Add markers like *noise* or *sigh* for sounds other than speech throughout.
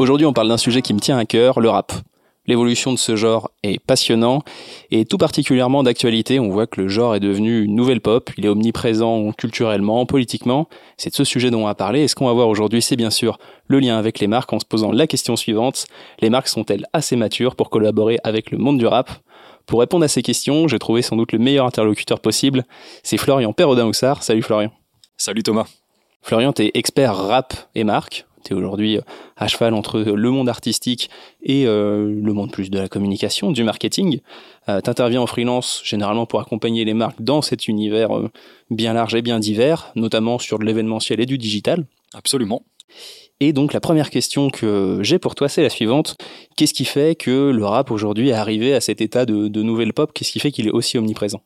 Aujourd'hui, on parle d'un sujet qui me tient à cœur, le rap. L'évolution de ce genre est passionnant et tout particulièrement d'actualité. On voit que le genre est devenu une nouvelle pop. Il est omniprésent culturellement, politiquement. C'est de ce sujet dont on va parler. Et ce qu'on va voir aujourd'hui, c'est bien sûr le lien avec les marques en se posant la question suivante. Les marques sont-elles assez matures pour collaborer avec le monde du rap? Pour répondre à ces questions, j'ai trouvé sans doute le meilleur interlocuteur possible. C'est Florian Perrodin-Houssard. Salut Florian. Salut Thomas. Florian, tu es expert rap et marque. Tu es aujourd'hui euh, à cheval entre le monde artistique et euh, le monde plus de la communication, du marketing. Euh, tu interviens en freelance généralement pour accompagner les marques dans cet univers bien large et bien divers, notamment sur de l'événementiel et du digital. Absolument. Et donc la première question que j'ai pour toi, c'est la suivante. Qu'est-ce qui fait que le rap aujourd'hui est arrivé à cet état de, de nouvelle pop? Qu'est-ce qui fait qu'il est aussi omniprésent?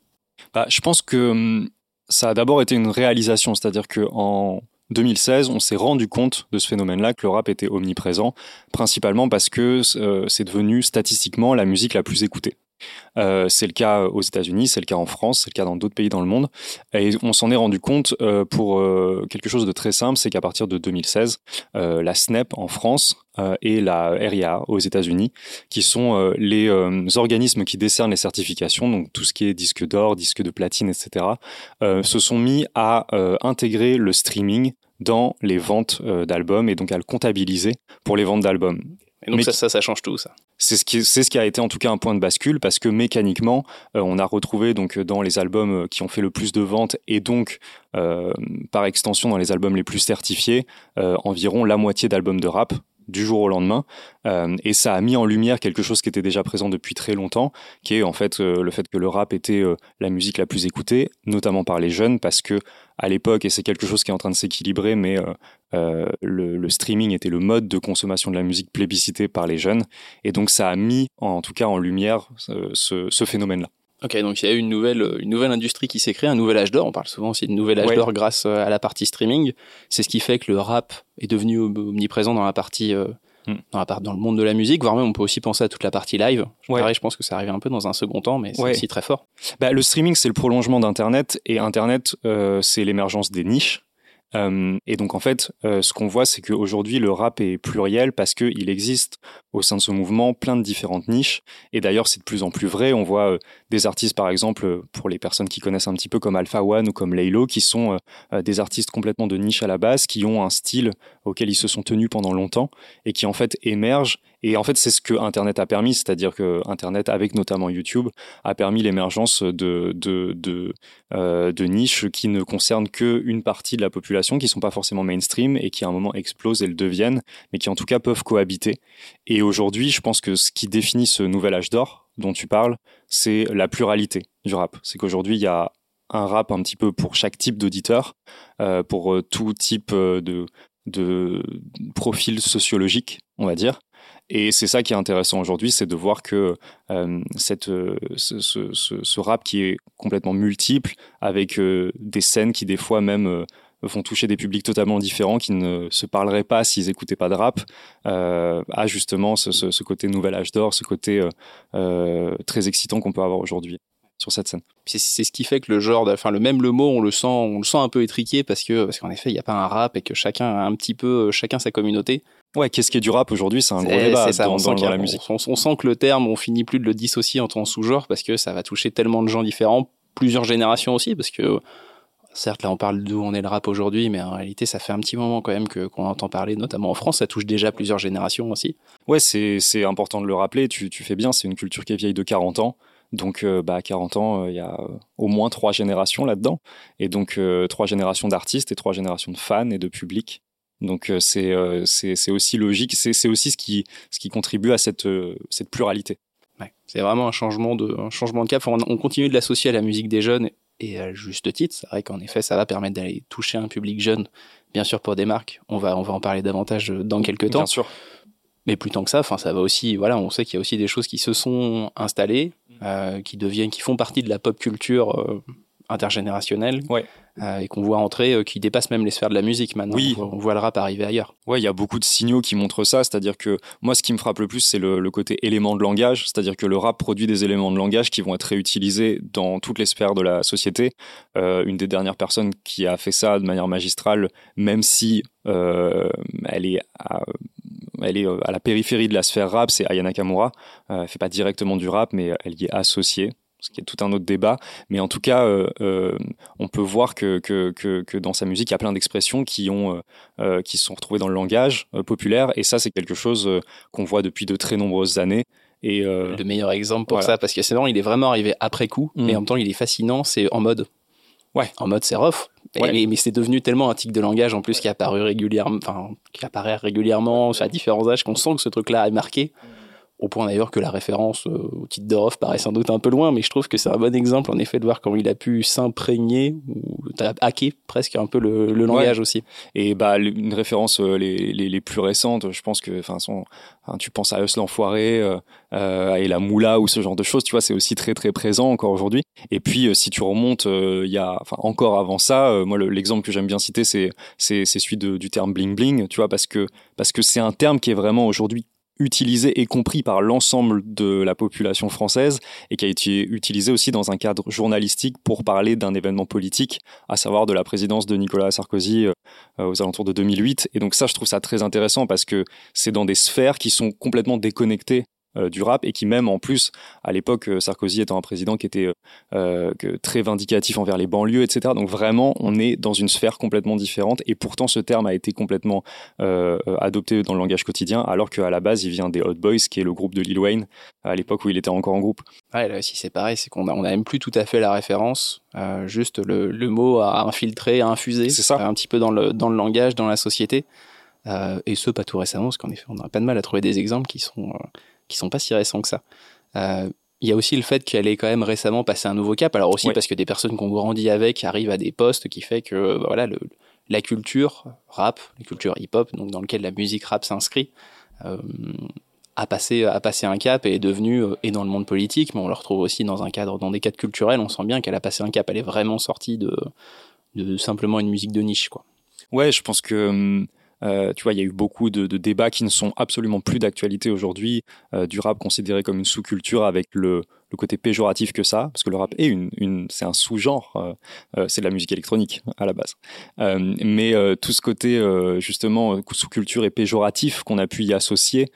Bah, Je pense que hum, ça a d'abord été une réalisation, c'est-à-dire que en 2016, on s'est rendu compte de ce phénomène-là, que le rap était omniprésent, principalement parce que euh, c'est devenu statistiquement la musique la plus écoutée. Euh, c'est le cas aux États-Unis, c'est le cas en France, c'est le cas dans d'autres pays dans le monde. Et on s'en est rendu compte euh, pour euh, quelque chose de très simple, c'est qu'à partir de 2016, euh, la SNEP en France et la RIA aux États-Unis, qui sont les organismes qui décernent les certifications, donc tout ce qui est disque d'or, disque de platine, etc., se sont mis à intégrer le streaming dans les ventes d'albums et donc à le comptabiliser pour les ventes d'albums. Et donc ça, ça, ça change tout, ça. C'est ce, qui, c'est ce qui a été en tout cas un point de bascule parce que mécaniquement, euh, on a retrouvé donc dans les albums qui ont fait le plus de ventes et donc euh, par extension dans les albums les plus certifiés, euh, environ la moitié d'albums de rap du jour au lendemain. Euh, et ça a mis en lumière quelque chose qui était déjà présent depuis très longtemps, qui est en fait euh, le fait que le rap était euh, la musique la plus écoutée, notamment par les jeunes, parce que à l'époque, et c'est quelque chose qui est en train de s'équilibrer, mais le, le, streaming était le mode de consommation de la musique plébiscité par les jeunes. Et donc ça a mis en tout cas en lumière ce, ce phénomène-là. Ok, donc il y a eu une nouvelle, une nouvelle industrie qui s'est créée, un nouvel âge d'or. On parle souvent aussi de nouvel âge ouais. d'or grâce à la partie streaming. C'est ce qui fait que le rap est devenu omniprésent dans la partie, euh, mm. dans, la part, dans le monde de la musique. Voire même, on peut aussi penser à toute la partie live. Ouais. Pareil, je pense que ça arrive un peu dans un second temps, mais c'est ouais. aussi très fort. Bah, le streaming, c'est le prolongement d'Internet, et Internet, euh, c'est l'émergence des niches. Euh, et donc en fait, euh, ce qu'on voit, c'est qu'aujourd'hui le rap est pluriel parce qu'il existe au sein de ce mouvement plein de différentes niches. Et d'ailleurs, c'est de plus en plus vrai. On voit euh, des artistes, par exemple, pour les personnes qui connaissent un petit peu comme Alpha One ou comme Laylo, qui sont des artistes complètement de niche à la base, qui ont un style auquel ils se sont tenus pendant longtemps et qui en fait émergent et en fait, c'est ce que Internet a permis, c'est-à-dire que Internet, avec notamment YouTube, a permis l'émergence de, euh, niches qui ne concernent qu'une partie de la population, qui sont pas forcément mainstream et qui à un moment explosent et le deviennent, mais qui en tout cas peuvent cohabiter. Et aujourd'hui, je pense que ce qui définit ce nouvel âge d'or dont tu parles, c'est la pluralité du rap. C'est qu'aujourd'hui, il y a un rap un petit peu pour chaque type d'auditeur, euh, pour tout type euh, de profil sociologique, on va dire. Et c'est ça qui est intéressant aujourd'hui, c'est de voir que euh, cette, ce, ce, rap qui est complètement multiple, avec euh, des scènes qui des fois même euh, vont toucher des publics totalement différents, qui ne se parleraient pas s'ils écoutaient pas de rap, euh, a justement ce, côté nouvel âge d'or, ce côté euh, très excitant qu'on peut avoir aujourd'hui sur cette scène. C'est ce qui fait que le genre, enfin le même le mot, on le sent, on le sent un peu étriqué parce que parce qu'en effet il n'y a pas un rap et que chacun a un petit peu chacun sa communauté. Ouais, qu'est-ce qui est du rap aujourd'hui C'est un gros débat ça, dans, on dans la musique. On, on, sent que le terme, on finit plus de le dissocier en sous-genre parce que ça va toucher tellement de gens différents, plusieurs générations aussi, parce que certes là on parle d'où on est le rap aujourd'hui, mais en réalité ça fait un petit moment quand même que qu'on entend parler, notamment en France, ça touche déjà plusieurs générations aussi. Ouais, c'est c'est important de le rappeler. Tu tu fais bien, c'est une culture qui est vieille de 40 ans. Donc, euh, bah, à 40 ans, il euh, y a au moins trois générations là-dedans. Et donc, euh, trois générations d'artistes et trois générations de fans et de publics. Donc, c'est c'est aussi logique. C'est aussi ce qui, ce qui contribue à cette, cette pluralité. Ouais, c'est vraiment un changement, de, un changement de cap. On, on, continue de l'associer à la musique des jeunes et à juste titre. C'est vrai qu'en effet, ça va permettre d'aller toucher un public jeune. Bien sûr, pour des marques, on va, on va en parler davantage dans quelques temps. Bien sûr. Mais plus tant que ça, enfin, ça va aussi. Voilà, on sait qu'il y a aussi des choses qui se sont installées, euh, qui deviennent, qui font partie de la pop culture euh, intergénérationnelle, ouais. euh, et qu'on voit entrer, euh, qui dépasse même les sphères de la musique maintenant. Oui. On voit, on voit le rap arriver ailleurs. Ouais, il y a beaucoup de signaux qui montrent ça. C'est-à-dire que moi, ce qui me frappe le plus, c'est le, le, côté élément de langage. C'est-à-dire que le rap produit des éléments de langage qui vont être réutilisés dans toutes les sphères de la société. Euh, une des dernières personnes qui a fait ça de manière magistrale, même si elle est à, elle est à la périphérie de la sphère rap, c'est Aya Nakamura. elle fait pas directement du rap, mais elle y est associée ce qui est tout un autre débat. Mais en tout cas, euh, euh, on peut voir que, que, que, dans sa musique, il y a plein d'expressions qui ont euh, qui sont retrouvées dans le langage populaire, et ça, c'est quelque chose qu'on voit depuis de très nombreuses années. Et le meilleur exemple pour ça, parce que il est vraiment arrivé après coup, mais mm. en même temps, il est fascinant. C'est en mode. Ouais. En mode, c'est rough. Mais, mais c'est devenu tellement un tic de langage en plus qui apparu régulièrement, enfin, qui apparaît régulièrement à différents âges qu'on sent que ce truc-là est marqué au point d'ailleurs que la référence euh, au titre de Roth paraît sans doute un peu loin, mais je trouve que c'est un bon exemple en effet de voir comment il a pu s'imprégner ou hacker presque un peu le, langage aussi. Et bah une référence euh, les, les, plus récentes, je pense que enfin tu penses à Us l'enfoiré euh, et la moula ou ce genre de choses, tu vois, c'est aussi très très présent encore aujourd'hui. Et puis si tu remontes, il y a enfin encore avant ça, moi l'exemple que j'aime bien citer c'est c'est celui du terme bling bling, tu vois, parce que parce que c'est un terme qui est vraiment aujourd'hui utilisé et compris par l'ensemble de la population française et qui a été utilisé aussi dans un cadre journalistique pour parler d'un événement politique, à savoir de la présidence de Nicolas Sarkozy euh, aux alentours de 2008. Et donc ça, je trouve ça très intéressant parce que c'est dans des sphères qui sont complètement déconnectées du rap et qui même en plus à l'époque euh, Sarkozy étant un président qui était euh, très vindicatif envers les banlieues etc donc vraiment on est dans une sphère complètement différente. Et pourtant ce terme a été complètement adopté dans le langage quotidien alors qu'à la base il vient des Hot Boys qui est le groupe de Lil Wayne à l'époque où il était encore en groupe. Ouais là aussi c'est pareil c'est qu'on a, on a même plus tout à fait la référence juste le, le, mot à infiltrer à infuser c'est ça. un petit peu dans le, dans le langage dans la société. Et ce pas tout récemment parce qu'en effet on n'a pas de mal à trouver des exemples qui sont qui sont pas si récents que ça. Euh, il y a aussi le fait qu'elle ait quand même récemment passé un nouveau cap. Alors aussi parce que des personnes qu'on grandit avec arrivent à des postes qui fait que bah, voilà le, la culture rap, la culture hip-hop, donc dans lequel la musique rap s'inscrit, euh, a passé a passé un cap et est devenue euh, et dans le monde politique, mais on le retrouve aussi dans un cadre dans des cadres culturels. On sent bien qu'elle a passé un cap. Elle est vraiment sortie de de simplement une musique de niche quoi. Ouais, je pense que hum, euh, tu vois, il y a eu beaucoup de, débats qui ne sont absolument plus d'actualité aujourd'hui. Euh, du rap considéré comme une sous-culture avec le, côté péjoratif que ça, parce que le rap est une, c'est un sous-genre, euh, c'est de la musique électronique à la base. mais tout ce côté justement sous-culture et péjoratif qu'on a pu y associer,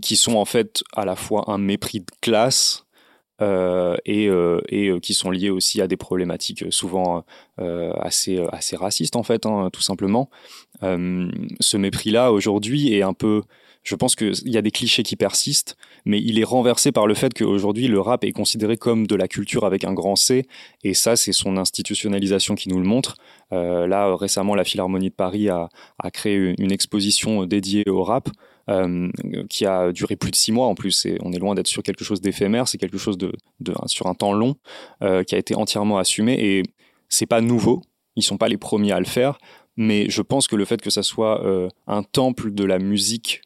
qui sont en fait à la fois un mépris de classe euh, et, euh, euh, qui sont liés aussi à des problématiques souvent assez, assez racistes en fait, hein, tout simplement. ce mépris-là aujourd'hui est un peu je pense qu'il y a des clichés qui persistent, mais il est renversé par le fait qu'aujourd'hui, le rap est considéré comme de la culture avec un grand C, et ça, c'est son institutionnalisation qui nous le montre. Là, récemment, la Philharmonie de Paris a créé une exposition dédiée au rap, euh, qui a duré plus de six mois en plus. Et on est loin d'être sur quelque chose d'éphémère, c'est quelque chose sur un temps long euh, qui a été entièrement assumé. Et c'est pas nouveau, ils sont pas les premiers à le faire. Mais je pense que le fait que ça soit euh, un temple de la musique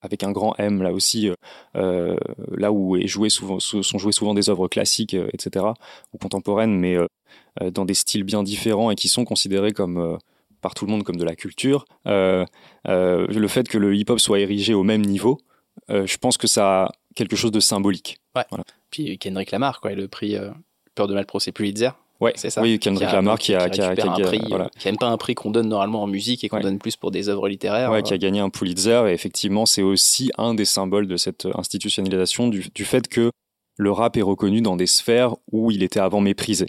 avec un grand M là aussi, là où est joué souvent, sont jouées souvent des œuvres classiques, etc., ou contemporaines, mais dans des styles bien différents et qui sont considérés comme par tout le monde comme de la culture. le fait que le hip-hop soit érigé au même niveau, je pense que ça a quelque chose de symbolique. Ouais. Puis Kendrick Lamar, quoi, le prix Peur de mal procès Pulitzer. Ouais, c'est ça. Oui, Kendrick Lamar qui a, qui a, qui a, un prix, voilà. qui pas un prix qu'on donne normalement en musique et qu'on donne plus pour des œuvres littéraires. Ouais, qui a gagné un Pulitzer et effectivement, c'est aussi un des symboles de cette institutionnalisation du, du, fait que le rap est reconnu dans des sphères où il était avant méprisé.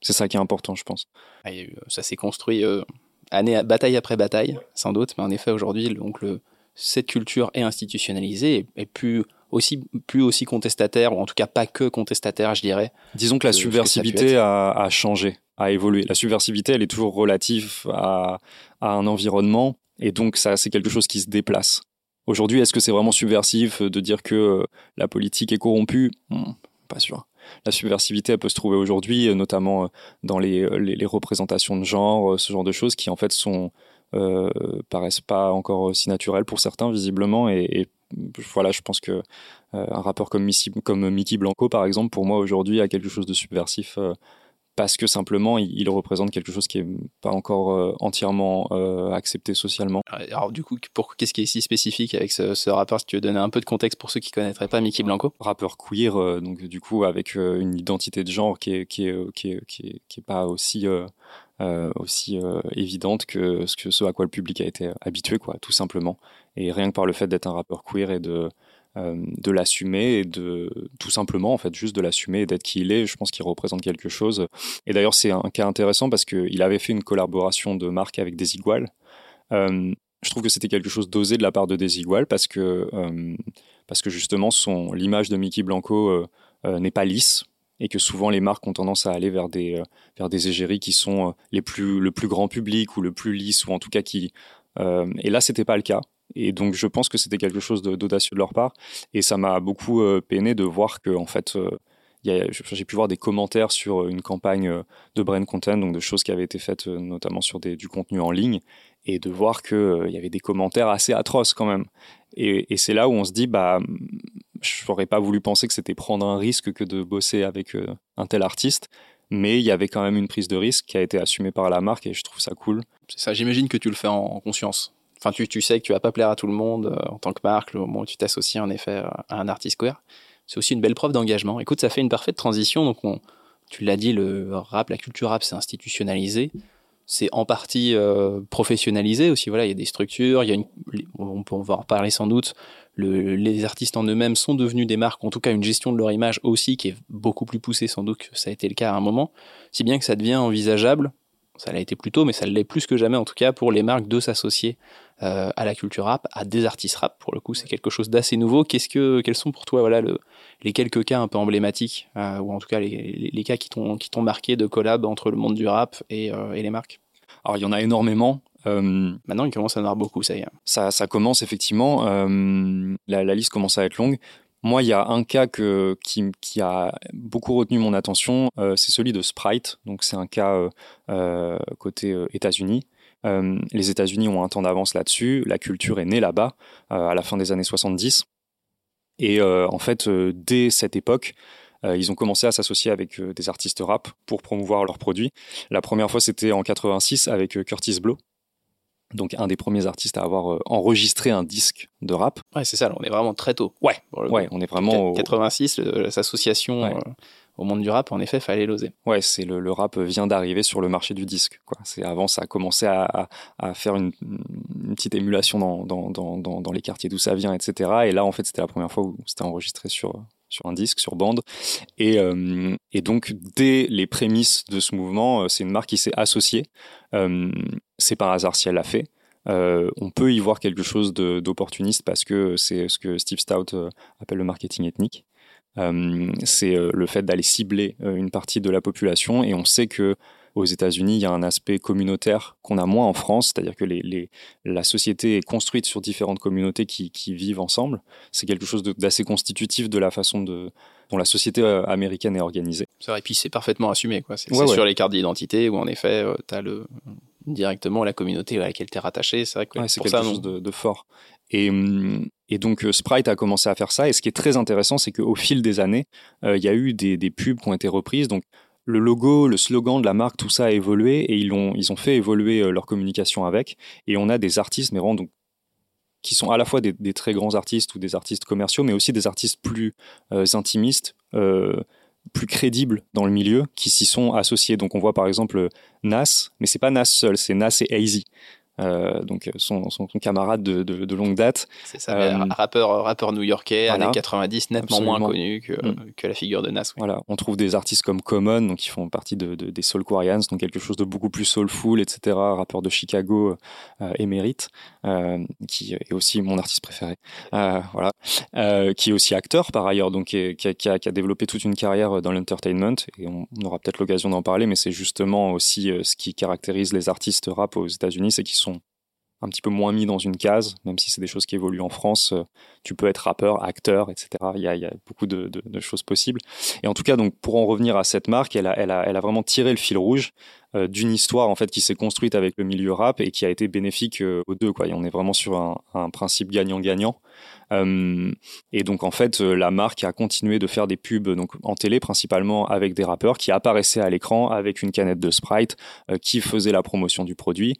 C'est ça qui est important, je pense. Ah, ça s'est construit euh, année, bataille après bataille, sans doute, mais en effet, aujourd'hui, donc le, cette culture est institutionnalisée et, et plus aussi plus aussi contestataire ou en tout cas pas que contestataire je dirais disons que la subversivité a, changé a évolué. La subversivité elle est toujours relative à, un environnement et donc ça c'est quelque chose qui se déplace. Aujourd'hui est-ce que c'est vraiment subversif de dire que euh, la politique est corrompue? Hmm, pas sûr la subversivité elle peut se trouver aujourd'hui notamment euh, dans les, les, représentations de genre euh, ce genre de choses qui en fait sont euh, paraissent pas encore si naturelles pour certains visiblement. Et voilà, je pense que euh, un rappeur comme, comme Mickey Blanco, par exemple, pour moi aujourd'hui, a quelque chose de subversif euh, parce que simplement il, représente quelque chose qui est pas encore euh, entièrement accepté socialement. Alors du coup, pour qu'est-ce qui est si spécifique avec ce, rappeur? Si tu veux donner un peu de contexte pour ceux qui connaîtraient pas Mickey Blanco. Rappeur queer, donc du coup avec une identité de genre qui est qui est qui est, qui est, pas aussi aussi évidente que ce, que ce à quoi le public a été habitué, quoi, tout simplement. Et rien que par le fait d'être un rappeur queer et de de l'assumer et de tout simplement en fait juste de l'assumer et d'être qui il est je pense qu'il représente quelque chose et d'ailleurs c'est un cas intéressant parce qu'il avait fait une collaboration de marque avec Desigual euh, je trouve que c'était quelque chose d'osé de la part de Desigual parce que, euh, parce que justement, son, l'image de Mickey Blanco euh, euh, n'est pas lisse et que souvent les marques ont tendance à aller vers des, vers des égéries qui sont les plus, le plus grand public ou le plus lisse ou en tout cas qui. et là, c'était pas le cas. Et donc, je pense que c'était quelque chose d'audacieux de leur part. Et ça m'a beaucoup peiné de voir que, en fait, j'ai pu voir des commentaires sur une campagne de brand content, donc de choses qui avaient été faites notamment sur du contenu en ligne, et de voir qu'il euh, y avait des commentaires assez atroces quand même. Et, c'est là où on se dit, bah, je n'aurais pas voulu penser que c'était prendre un risque que de bosser avec euh, un tel artiste, mais il y avait quand même une prise de risque qui a été assumée par la marque et je trouve ça cool. C'est ça, j'imagine que tu le fais en conscience. Enfin, tu, tu sais que tu vas pas plaire à tout le monde euh, en tant que marque, le moment où tu t'associes en effet à un artiste queer. C'est aussi une belle preuve d'engagement. Écoute, ça fait une parfaite transition. Donc, on, tu l'as dit, le rap, la culture rap, c'est institutionnalisé c'est en partie euh, professionnalisé aussi. Voilà, il y a des structures, il y a une, on, va en reparler sans doute. Le, les artistes en eux-mêmes sont devenus des marques, en tout cas une gestion de leur image aussi qui est beaucoup plus poussée sans doute que ça a été le cas à un moment, si bien que ça devient envisageable ça l'a été plus tôt, mais ça l'est plus que jamais en tout cas pour les marques de s'associer euh, à la culture rap, à des artistes rap. Pour le coup, c'est quelque chose d'assez nouveau. Qu'est-ce que, quels sont pour toi, voilà, le, les quelques cas un peu emblématiques, euh, ou en tout cas les, les, cas qui t'ont qui t'ont marqué de collab entre le monde du rap et, euh, et les marques? Alors il y en a énormément. Maintenant, il commence à en avoir beaucoup, ça y est. Ça, ça commence effectivement. La, la, liste commence à être longue. Moi, il y a un cas qui, a beaucoup retenu mon attention, euh, c'est celui de Sprite. Donc, c'est un cas euh, euh, côté États-Unis. les États-Unis ont un temps d'avance là-dessus. La culture est née là-bas à la fin des années 70. Et en fait, dès cette époque, ils ont commencé à s'associer avec des artistes rap pour promouvoir leurs produits. La première fois, c'était en 86 avec Curtis Blow, donc un des premiers artistes à avoir euh, enregistré un disque de rap. Ouais, c'est ça, on est vraiment très tôt. Ouais, ouais on est vraiment... 86, l'association euh, au monde du rap, en effet, fallait l'oser. Ouais, c'est le, le, rap vient d'arriver sur le marché du disque. Quoi. Avant, ça a commencé à, à, faire une, une, petite émulation dans, dans, dans, dans les quartiers d'où ça vient, etc. Et là, en fait, c'était la première fois où c'était enregistré sur, sur un disque, sur bande. Et, euh, et, donc, dès les prémices de ce mouvement, c'est une marque qui s'est associée. Euh, c'est par hasard si elle l'a fait. Euh, on peut y voir quelque chose d'opportuniste parce que c'est ce que Steve Stout euh, appelle le marketing ethnique. Euh, c'est le fait d'aller cibler une partie de la population et on sait que aux États-Unis, il y a un aspect communautaire qu'on a moins en France, c'est-à-dire que les, la société est construite sur différentes communautés qui, vivent ensemble. C'est quelque chose d'assez constitutif de la façon de, dont la société américaine est organisée. Et puis c'est parfaitement assumé. C'est sur les cartes d'identité où en effet, tu as le, directement la communauté à laquelle tu es rattaché. C'est vrai que c'est quelque chose de, fort. Et, hum, et, donc euh, Sprite a commencé à faire ça. Et ce qui est très intéressant, c'est qu'au fil des années, il y a eu des, des, pubs qui ont été reprises. Donc le logo, le slogan de la marque, tout ça a évolué et ils ont, ils ont fait évoluer euh, leur communication avec. Et on a des artistes, mais vraiment, donc, qui sont à la fois des, très grands artistes ou des artistes commerciaux, mais aussi des artistes plus euh, intimistes, euh, plus crédibles dans le milieu, qui s'y sont associés. Donc on voit par exemple Nas, mais c'est pas Nas seul, c'est Nas et Hazy. Euh, donc son, son, camarade de, de, de, longue date. C'est ça, euh, rappeur, rappeur new-yorkais, années 90, nettement moins connu que, mm. que, la figure de Nas. Voilà, on trouve des artistes comme Common, donc qui font partie de, des Soul Quarians, donc quelque chose de beaucoup plus soulful, etc. Rappeur de Chicago euh, émérite, euh, qui est aussi mon artiste préféré. Voilà, qui est aussi acteur par ailleurs, donc qui, qui, a, qui, a, développé toute une carrière dans l'entertainment, et on, on aura peut-être l'occasion d'en parler, mais c'est justement aussi ce qui caractérise les artistes rap aux États-Unis, c'est qu'ils sont un petit peu moins mis dans une case, même si c'est des choses qui évoluent en France. Euh, tu peux être rappeur, acteur, etc. Il y a, beaucoup de, choses possibles. Et en tout cas, donc pour en revenir à cette marque, elle a, vraiment tiré le fil rouge euh, d'une histoire en fait qui s'est construite avec le milieu rap et qui a été bénéfique euh, aux deux. Quoi. Et on est vraiment sur un principe gagnant-gagnant. Euh, et donc en fait, euh, la marque a continué de faire des pubs donc en télé principalement avec des rappeurs qui apparaissaient à l'écran avec une canette de Sprite euh, qui faisait la promotion du produit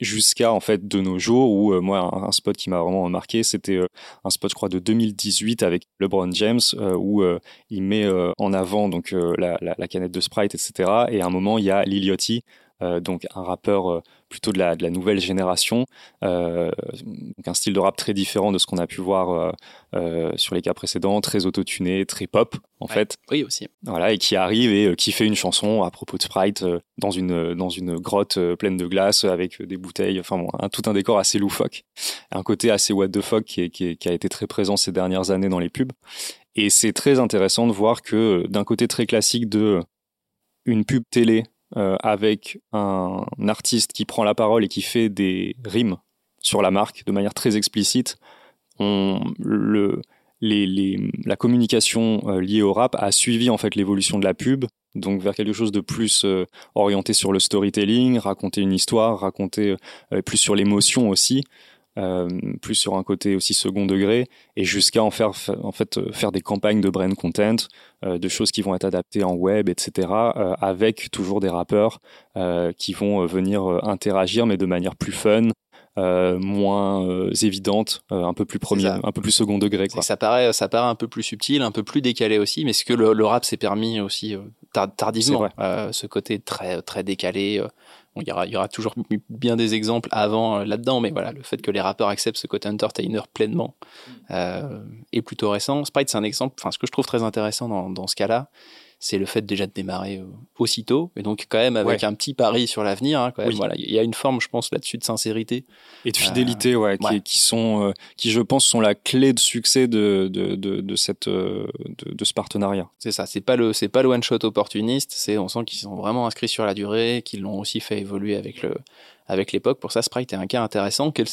jusqu'à en fait de nos jours où moi un, spot qui m'a vraiment marqué c'était un spot je crois de 2018 avec LeBron James où il met en avant donc la, la, la, canette de Sprite etc. Et à un moment il y a Liliotti donc un rappeur plutôt de la, de la nouvelle génération, donc un style de rap très différent de ce qu'on a pu voir sur les cas précédents, très autotuné, très pop en fait. Oui aussi. Voilà et qui arrive et qui fait une chanson à propos de Sprite dans une dans une grotte pleine de glace avec des bouteilles, enfin bon, un, tout un décor assez loufoque, un côté assez what the fuck qui, qui, qui a été très présent ces dernières années dans les pubs. Et c'est très intéressant de voir que d'un côté très classique de une pub télé euh, avec un artiste qui prend la parole et qui fait des rimes sur la marque de manière très explicite, on, la communication euh, liée au rap a suivi en fait l'évolution de la pub, donc vers quelque chose de plus euh, orienté sur le storytelling, raconter une histoire, raconter plus sur l'émotion aussi. Euh, plus sur un côté aussi second degré, et jusqu'à en faire en fait euh, faire des campagnes de brand content, euh, de choses qui vont être adaptées en web, etc. avec toujours des rappeurs qui vont venir interagir, mais de manière plus fun, euh, moins euh, évidente, un peu plus premier, un peu plus second degré. Quoi. Ça paraît, ça paraît un peu plus subtil, un peu plus décalé aussi, mais ce que le, le rap s'est permis aussi tardivement, ce côté très très décalé, il y aura, il y aura toujours bien des exemples avant euh, là-dedans, mais voilà, le fait que les rappeurs acceptent ce côté entertainer pleinement mm. euh, est plutôt récent. Sprite, c'est un exemple, enfin, ce que je trouve très intéressant dans, dans ce cas-là, c'est le fait déjà de démarrer euh, aussitôt, et donc quand même avec un petit pari sur l'avenir. Hein, voilà, il y a une forme, je pense, là-dessus de sincérité et de fidélité, euh, ouais, Qui, qui, sont, euh, qui je pense sont la clé de succès de de, de, de cette de, de, ce partenariat. C'est ça, c'est pas le c'est pas le one shot opportuniste, c'est on sent qu'ils sont vraiment inscrits sur la durée, qu'ils l'ont aussi fait évoluer avec le avec l'époque. Pour ça, Sprite est un cas intéressant. Quel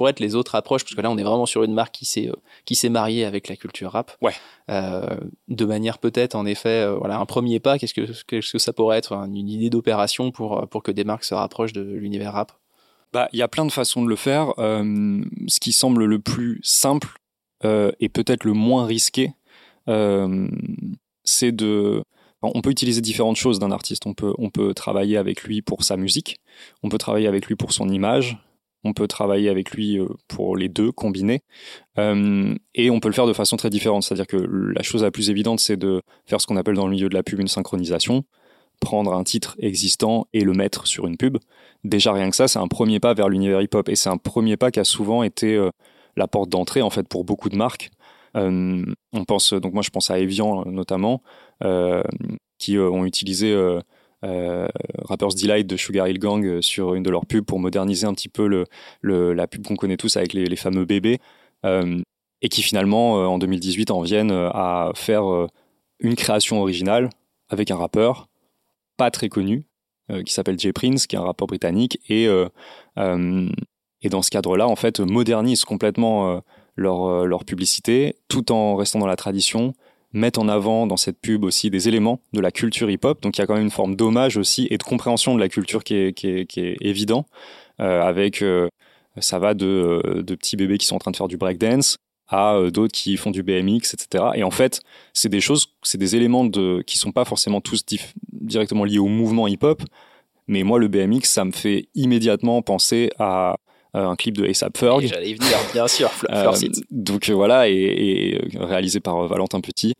pour être les autres approches, parce que là on est vraiment sur une marque qui s'est euh, qui s'est mariée avec la culture rap. Ouais. Euh, de manière peut-être en effet, euh, voilà, un premier pas. Qu'est-ce que qu'est-ce que ça pourrait être une idée d'opération pour pour que des marques se rapprochent de l'univers rap? Bah, il y a plein de façons de le faire. ce qui semble le plus simple et peut-être le moins risqué, c'est de on peut utiliser différentes choses d'un artiste. On peut, on peut travailler avec lui pour sa musique, on peut travailler avec lui pour son image, on peut travailler avec lui euh, pour les deux combinés euh, et on peut le faire de façon très différente. C'est-à-dire que la chose la plus évidente, c'est de faire ce qu'on appelle dans le milieu de la pub une synchronisation, prendre un titre existant et le mettre sur une pub. Déjà rien que ça, c'est un premier pas vers l'univers hip-hop et c'est un premier pas qui a souvent été euh, la porte d'entrée en fait pour beaucoup de marques. on pense donc moi je pense à Evian notamment qui ont utilisé euh, Rappers Delight de Sugar Hill Gang euh, sur une de leurs pubs pour moderniser un petit peu le, la pub qu'on connaît tous avec les, fameux bébés. Euh, et qui finalement, en 2018, en viennent à faire une création originale avec un rappeur pas très connu, qui s'appelle Jay Prince, qui est un rappeur britannique, et, et dans ce cadre-là, en fait, modernise complètement leur, leur publicité, tout en restant dans la tradition, mettent en avant dans cette pub aussi des éléments de la culture hip-hop. Donc il y a quand même une forme d'hommage aussi et de compréhension de la culture qui est, évident. Euh, avec, euh, ça va de, euh, de petits bébés qui sont en train de faire du breakdance à d'autres qui font du BMX, etc. Et en fait, c'est des choses, c'est des éléments de, qui sont pas forcément tous directement liés au mouvement hip-hop. Mais moi, le BMX, ça me fait immédiatement penser à un clip de ASAP Ferg. J'allais venir, bien sûr, euh, Donc euh, voilà, et, réalisé par Valentin Petit,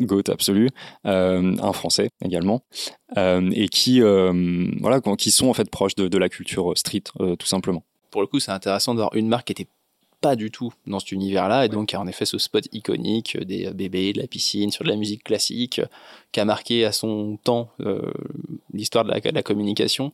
goat absolu, un Français également, et qui, voilà, qui sont en fait proches de, la culture street, tout simplement. Pour le coup, c'est intéressant de voir une marque qui était pas du tout dans cet univers-là, et donc a en effet ce spot iconique des bébés, de la piscine, sur de la musique classique, qui a marqué à son temps l'histoire de, de la, communication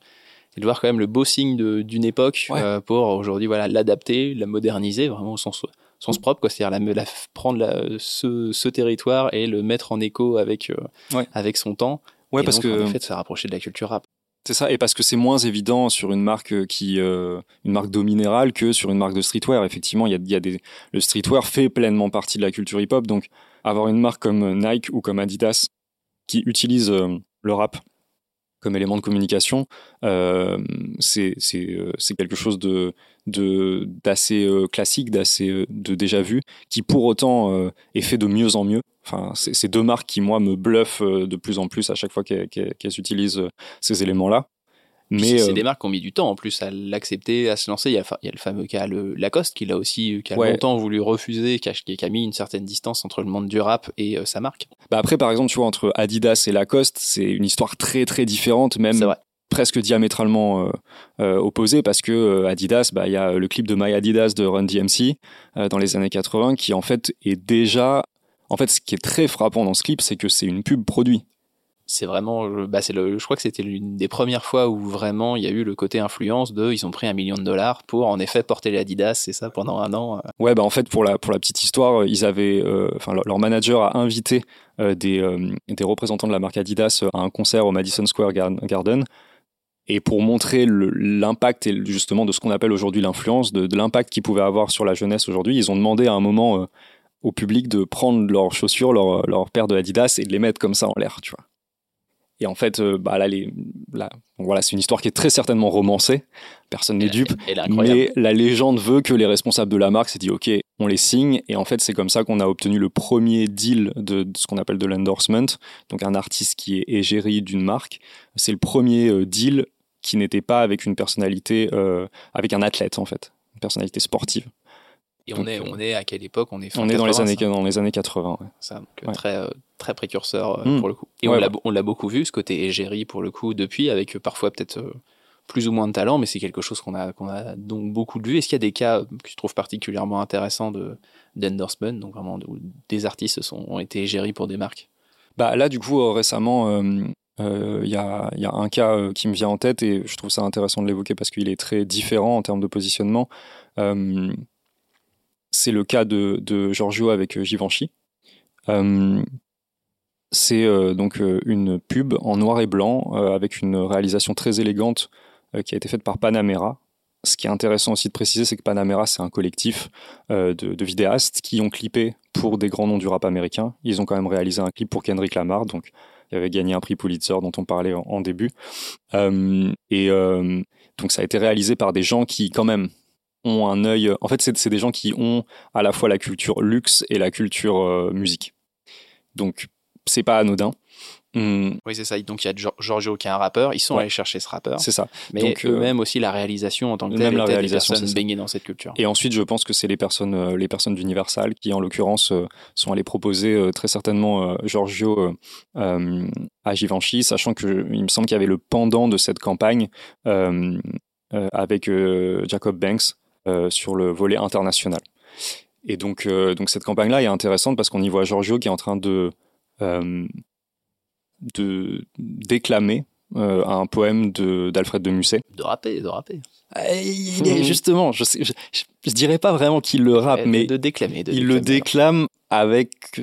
et de voir quand même le beau signe d'une époque euh, pour aujourd'hui voilà l'adapter, la moderniser vraiment au sens sens propre quoi, c'est-à-dire la, prendre la, ce, ce, territoire et le mettre en écho avec euh, avec son temps. Ouais, parce que en fait, se rapprocher de la culture rap. C'est ça, et parce que c'est moins évident sur une marque qui, euh, une marque d'eau minérale que sur une marque de streetwear. Effectivement, il y a, y a des, le streetwear fait pleinement partie de la culture hip-hop, donc avoir une marque comme Nike ou comme Adidas qui utilise le rap comme élément de communication, euh, c'est euh, quelque chose de d'assez euh, classique, d'assez de déjà vu, qui pour autant est fait de mieux en mieux. Enfin, c'est deux marques qui moi me bluffent de plus en plus à chaque fois qu'elles utilisent ces éléments-là. Mais c'est euh, des marques qui ont mis du temps en plus à l'accepter, à se lancer. Il y, a, il y a le fameux cas le Lacoste qui l'a aussi, qui a longtemps voulu refuser, qui a, qui a, mis une certaine distance entre le monde du rap et euh, sa marque. Bah après, par exemple, tu vois entre Adidas et Lacoste, c'est une histoire très très différente, même presque diamétralement opposés parce que Adidas, bah, il y a le clip de My Adidas de Run DMC dans les années 80 qui en fait est déjà en fait, ce qui est très frappant dans ce clip, c'est que c'est une pub produit c'est vraiment, bah c'est le, je crois que c'était l'une des premières fois où vraiment il y a eu le côté influence de, ils ont pris un million de dollars pour en effet porter les Adidas, c'est ça pendant un an. Euh. Ouais, bah en fait pour la pour la petite histoire, ils avaient, euh, enfin leur, manager a invité euh, des des représentants de la marque Adidas à un concert au Madison Square Garden. Et pour montrer l'impact et justement de ce qu'on appelle aujourd'hui l'influence, de, l'impact qu'ils pouvaient avoir sur la jeunesse aujourd'hui, ils ont demandé à un moment au public de prendre leurs chaussures, leur, leur paire de Adidas et de les mettre comme ça en l'air, tu vois. Et en fait, euh, bah là, les, voilà, c'est une histoire qui est très certainement romancée. Personne n'est dupe. Mais la légende veut que les responsables de la marque s'est dit, OK, on les signe. Et en fait, c'est comme ça qu'on a obtenu le premier deal de, ce qu'on appelle de l'endorsement. Donc, un artiste qui est égérie d'une marque. C'est le premier euh, deal qui n'était pas avec une personnalité, euh, avec un athlète, en fait. Une personnalité sportive. Et on, est, on est à quelle époque? On est, on est dans, les années, dans les années 80. Ça, très, très précurseur hmm. pour le coup. Et on l'a beaucoup vu, ce côté égérie pour le coup, depuis, avec parfois peut-être plus ou moins de talent, mais c'est quelque chose qu'on a, qu'on a donc beaucoup vu. Est-ce qu'il y a des cas que tu trouves particulièrement intéressants d'endorsement, donc vraiment où des artistes sont, ont été égéries pour des marques? Bah, Là, du coup, récemment, il y, a, y, a, un cas qui me vient en tête et je trouve ça intéressant de l'évoquer parce qu'il est très différent en termes de positionnement c'est le cas de, Giorgio avec euh, Givenchy. Euh, c'est euh, donc une pub en noir et blanc avec une réalisation très élégante qui a été faite par Panamera. Ce qui est intéressant aussi de préciser, c'est que Panamera, c'est un collectif de, vidéastes qui ont clippé pour des grands noms du rap américain. Ils ont quand même réalisé un clip pour Kendrick Lamar, donc il avait gagné un prix Pulitzer dont on parlait en, début. et donc ça a été réalisé par des gens qui, quand même, ont un œil. En fait, c'est des gens qui ont à la fois la culture luxe et la culture euh, musique. Donc, c'est pas anodin. Hum. Oui, c'est ça. Donc, il y a Giorgio qui est un rappeur. Ils sont allés chercher ce rappeur. C'est ça. Mais Donc, eux-mêmes aussi, la réalisation en tant que telle, même la réalisation, des personnes dans cette culture. Et ensuite, je pense que c'est les personnes, euh, les personnes d'Universal qui, en l'occurrence, euh, sont allées proposer très certainement Giorgio à Givenchy, sachant que il me semble qu'il y avait le pendant de cette campagne avec Jacob Banks, euh, sur le volet international. Et donc, euh, donc cette campagne-là est intéressante parce qu'on y voit Giorgio qui est en train de, euh, de déclamer un poème d'Alfred de, Musset. De rapper, de rapper. justement, je, je, dirais pas vraiment qu'il le rappe, mais de déclamer. il le déclame avec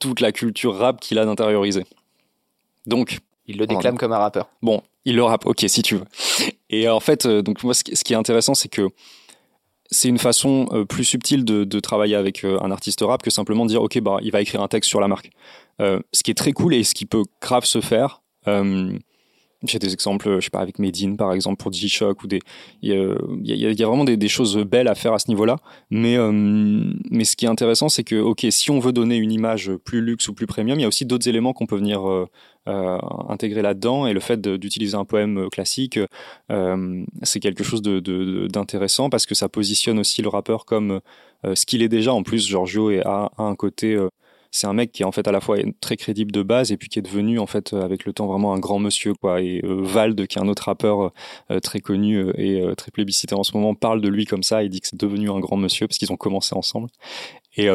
toute la culture rap qu'il a d'intérioriser. Donc, il le déclame comme un rappeur. Bon, il le rappe, ok, si tu veux. Et en fait, donc moi, ce qui est intéressant, c'est que c'est une façon euh, plus subtile de, travailler avec euh, un artiste rap que simplement dire ok bah il va écrire un texte sur la marque. Euh, ce qui est très cool et ce qui peut grave se faire. J'ai des exemples, je sais pas, avec Medine par exemple pour G-Shock ou des, il y, a, vraiment des, choses belles à faire à ce niveau-là. Mais mais ce qui est intéressant, c'est que ok, si on veut donner une image plus luxe ou plus premium, il y a aussi d'autres éléments qu'on peut venir euh, intégré là-dedans. Et le fait d'utiliser un poème euh, classique, euh, c'est quelque chose d'intéressant parce que ça positionne aussi le rappeur comme ce qu'il est déjà. En plus, Giorgio a, un côté c'est un mec qui est en fait à la fois très crédible de base et puis qui est devenu en fait avec le temps vraiment un grand monsieur quoi. Et Vald qui est un autre rappeur très connu et très plébiscité en ce moment parle de lui comme ça et dit que c'est devenu un grand monsieur parce qu'ils ont commencé ensemble. Et,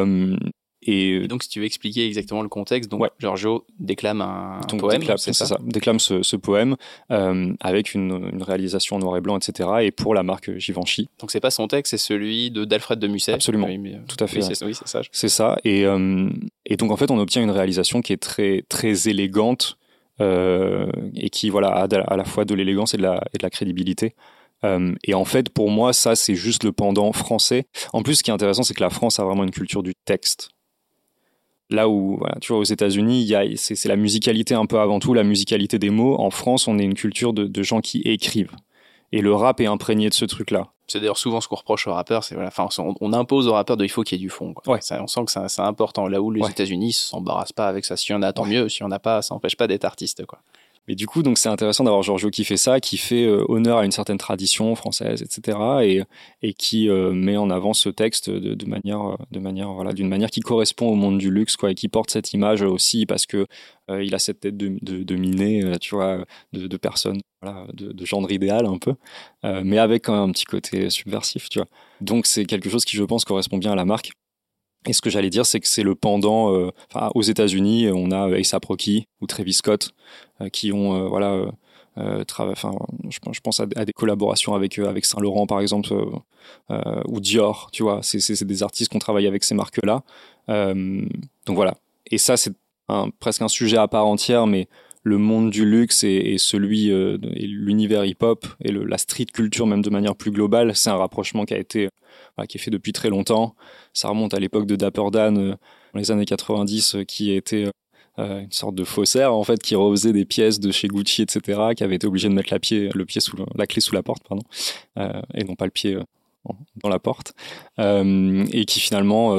et, donc, si tu veux expliquer exactement le contexte, donc Giorgio déclame un, poème, c'est ça, déclame ce, poème euh, avec une, réalisation en noir et blanc, etc. Et pour la marque Givenchy. Donc c'est pas son texte, c'est celui de d'Alfred de Musset. Absolument, euh, tout à fait. Oui, c'est ça. C'est ça. Et, euh, et donc en fait, on obtient une réalisation qui est très très élégante et qui voilà a à la fois de l'élégance et de la crédibilité. et en fait, pour moi, ça, c'est juste le pendant français. En plus, ce qui est intéressant, c'est que la France a vraiment une culture du texte. Là où, tu vois, aux États-Unis, c'est la musicalité un peu avant tout, la musicalité des mots. En France, on est une culture de, gens qui écrivent. Et le rap est imprégné de ce truc-là. C'est d'ailleurs souvent ce qu'on reproche aux rappeurs, c'est voilà, enfin, on, impose aux rappeurs de il faut qu'il y ait du fond. Quoi. on sent que c'est important. Là où les États-Unis s'embarrassent pas avec ça. Si on a, tant mieux. Si on n'a pas, ça n'empêche pas d'être artiste. Quoi. Mais du coup, donc c'est intéressant d'avoir Giorgio qui fait ça, qui fait euh, honneur à une certaine tradition française, etc. Et, et qui euh, met en avant ce texte de, de manière, de manière, voilà, d'une manière qui correspond au monde du luxe, quoi, et qui porte cette image aussi parce que euh, il a cette tête de, de, de miné, tu vois, de, de personne, voilà, de, de gendre idéal un peu, mais avec un petit côté subversif, tu vois. Donc c'est quelque chose qui, je pense, correspond bien à la marque. Et ce que j'allais dire, c'est que c'est le pendant. Euh, enfin, aux États-Unis, on a A$AP Rocky ou Travis Scott euh, qui ont, euh, voilà, enfin, je, pense à, des collaborations avec avec Saint Laurent par exemple ou Dior. Tu vois, c'est des artistes qui ont travaillé avec ces marques-là. donc voilà. Et ça, c'est presque un sujet à part entière, mais le monde du luxe et, celui et l'univers hip-hop et la street culture même de manière plus globale, c'est un rapprochement qui a été qui est fait depuis très longtemps. Ça remonte à l'époque de Dapper Dan euh, dans les années 90, euh, qui était euh, une sorte de faussaire en fait qui refaisait des pièces de chez Gucci etc qui avait été obligé de mettre la, pied, le pied sous la clé sous la porte pardon et non pas le pied dans la porte et qui finalement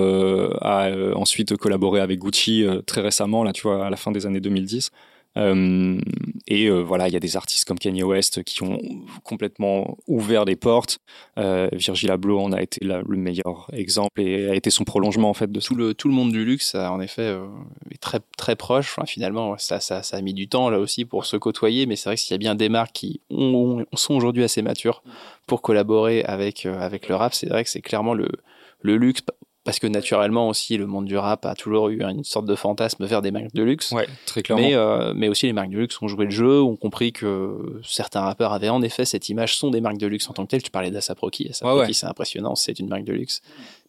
a ensuite collaboré avec Gucci très récemment là tu vois à la fin des années 2010 euh, et euh, voilà, il y a des artistes comme Kanye West qui ont complètement ouvert les portes. Euh, Virgil Abloh en a été le meilleur exemple et a été son prolongement en fait de tout le tout le monde du luxe, en effet, est très très proche. Finalement, ça, ça, ça a mis du temps là aussi pour se côtoyer, mais c'est vrai qu'il y a bien des marques qui ont, sont aujourd'hui assez matures pour collaborer avec avec le rap. C'est vrai que c'est clairement le le luxe parce que naturellement aussi le monde du rap a toujours eu une sorte de fantasme vers des marques de luxe. Ouais, très clairement. Mais, euh, mais aussi les marques de luxe ont joué le jeu, ont compris que certains rappeurs avaient en effet cette image sont des marques de luxe en tant que telles. Tu parlais d'Asap Rocky, Asap Rocky c'est impressionnant, c'est une marque de luxe.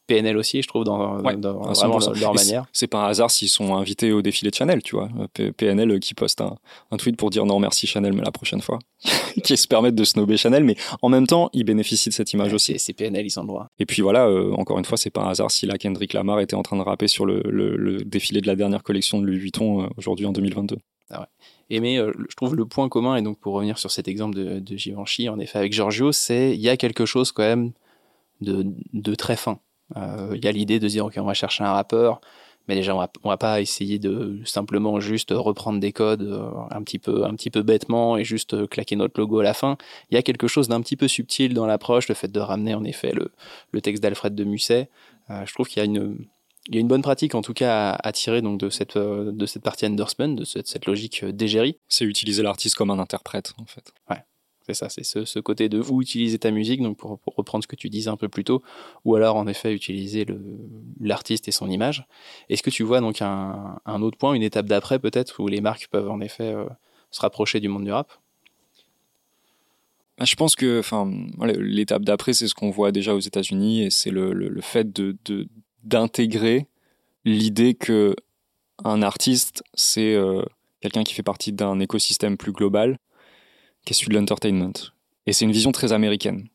PNL aussi, je trouve, dans, dans ah, vraiment leur, manière. C'est pas un hasard s'ils sont invités au défilé de Chanel, tu vois. PNL euh, qui poste un, un, tweet pour dire non merci Chanel, mais la prochaine fois. *laughs* qui se permettent de snober Chanel, mais en même temps, ils bénéficient de cette image aussi. C'est PNL, ils ont le droit. Et puis voilà, euh, encore une fois, c'est pas un hasard si là Kendrick Lamar était en train de rapper sur le, le, le défilé de la dernière collection de Louis Vuitton euh, aujourd'hui en 2022. Ah ouais. Et mais je trouve le point commun, et donc pour revenir sur cet exemple de, de Givenchy, en effet, avec Giorgio, c'est il y a quelque chose quand même de, de très fin il y a l'idée de dire, OK, on va chercher un rappeur, mais déjà, on va, on va pas essayer de simplement juste reprendre des codes euh, un petit peu, un petit peu bêtement et juste euh, claquer notre logo à la fin. Il y a quelque chose d'un petit peu subtil dans l'approche, le fait de ramener en effet le, le texte d'Alfred de Musset. je trouve qu'il y a une, il y a une bonne pratique en tout cas à, tirer donc de cette de cette partie endorsement, de cette, cette logique d'égérie. C'est utiliser l'artiste comme un interprète en fait. Ouais. C'est ça, c'est ce, côté de où utiliser ta musique, donc pour, reprendre ce que tu disais un peu plus tôt, ou alors en effet utiliser l'artiste et son image. Est-ce que tu vois donc un, autre point, une étape d'après peut-être, où les marques peuvent en effet euh, se rapprocher du monde du rap? Bah, je pense que, enfin, l'étape d'après, c'est ce qu'on voit déjà aux États-Unis, et c'est le, fait de d'intégrer l'idée que un artiste, c'est euh, quelqu'un qui fait partie d'un écosystème plus global qui est celui de l'entertainment? Et c'est une vision très américaine.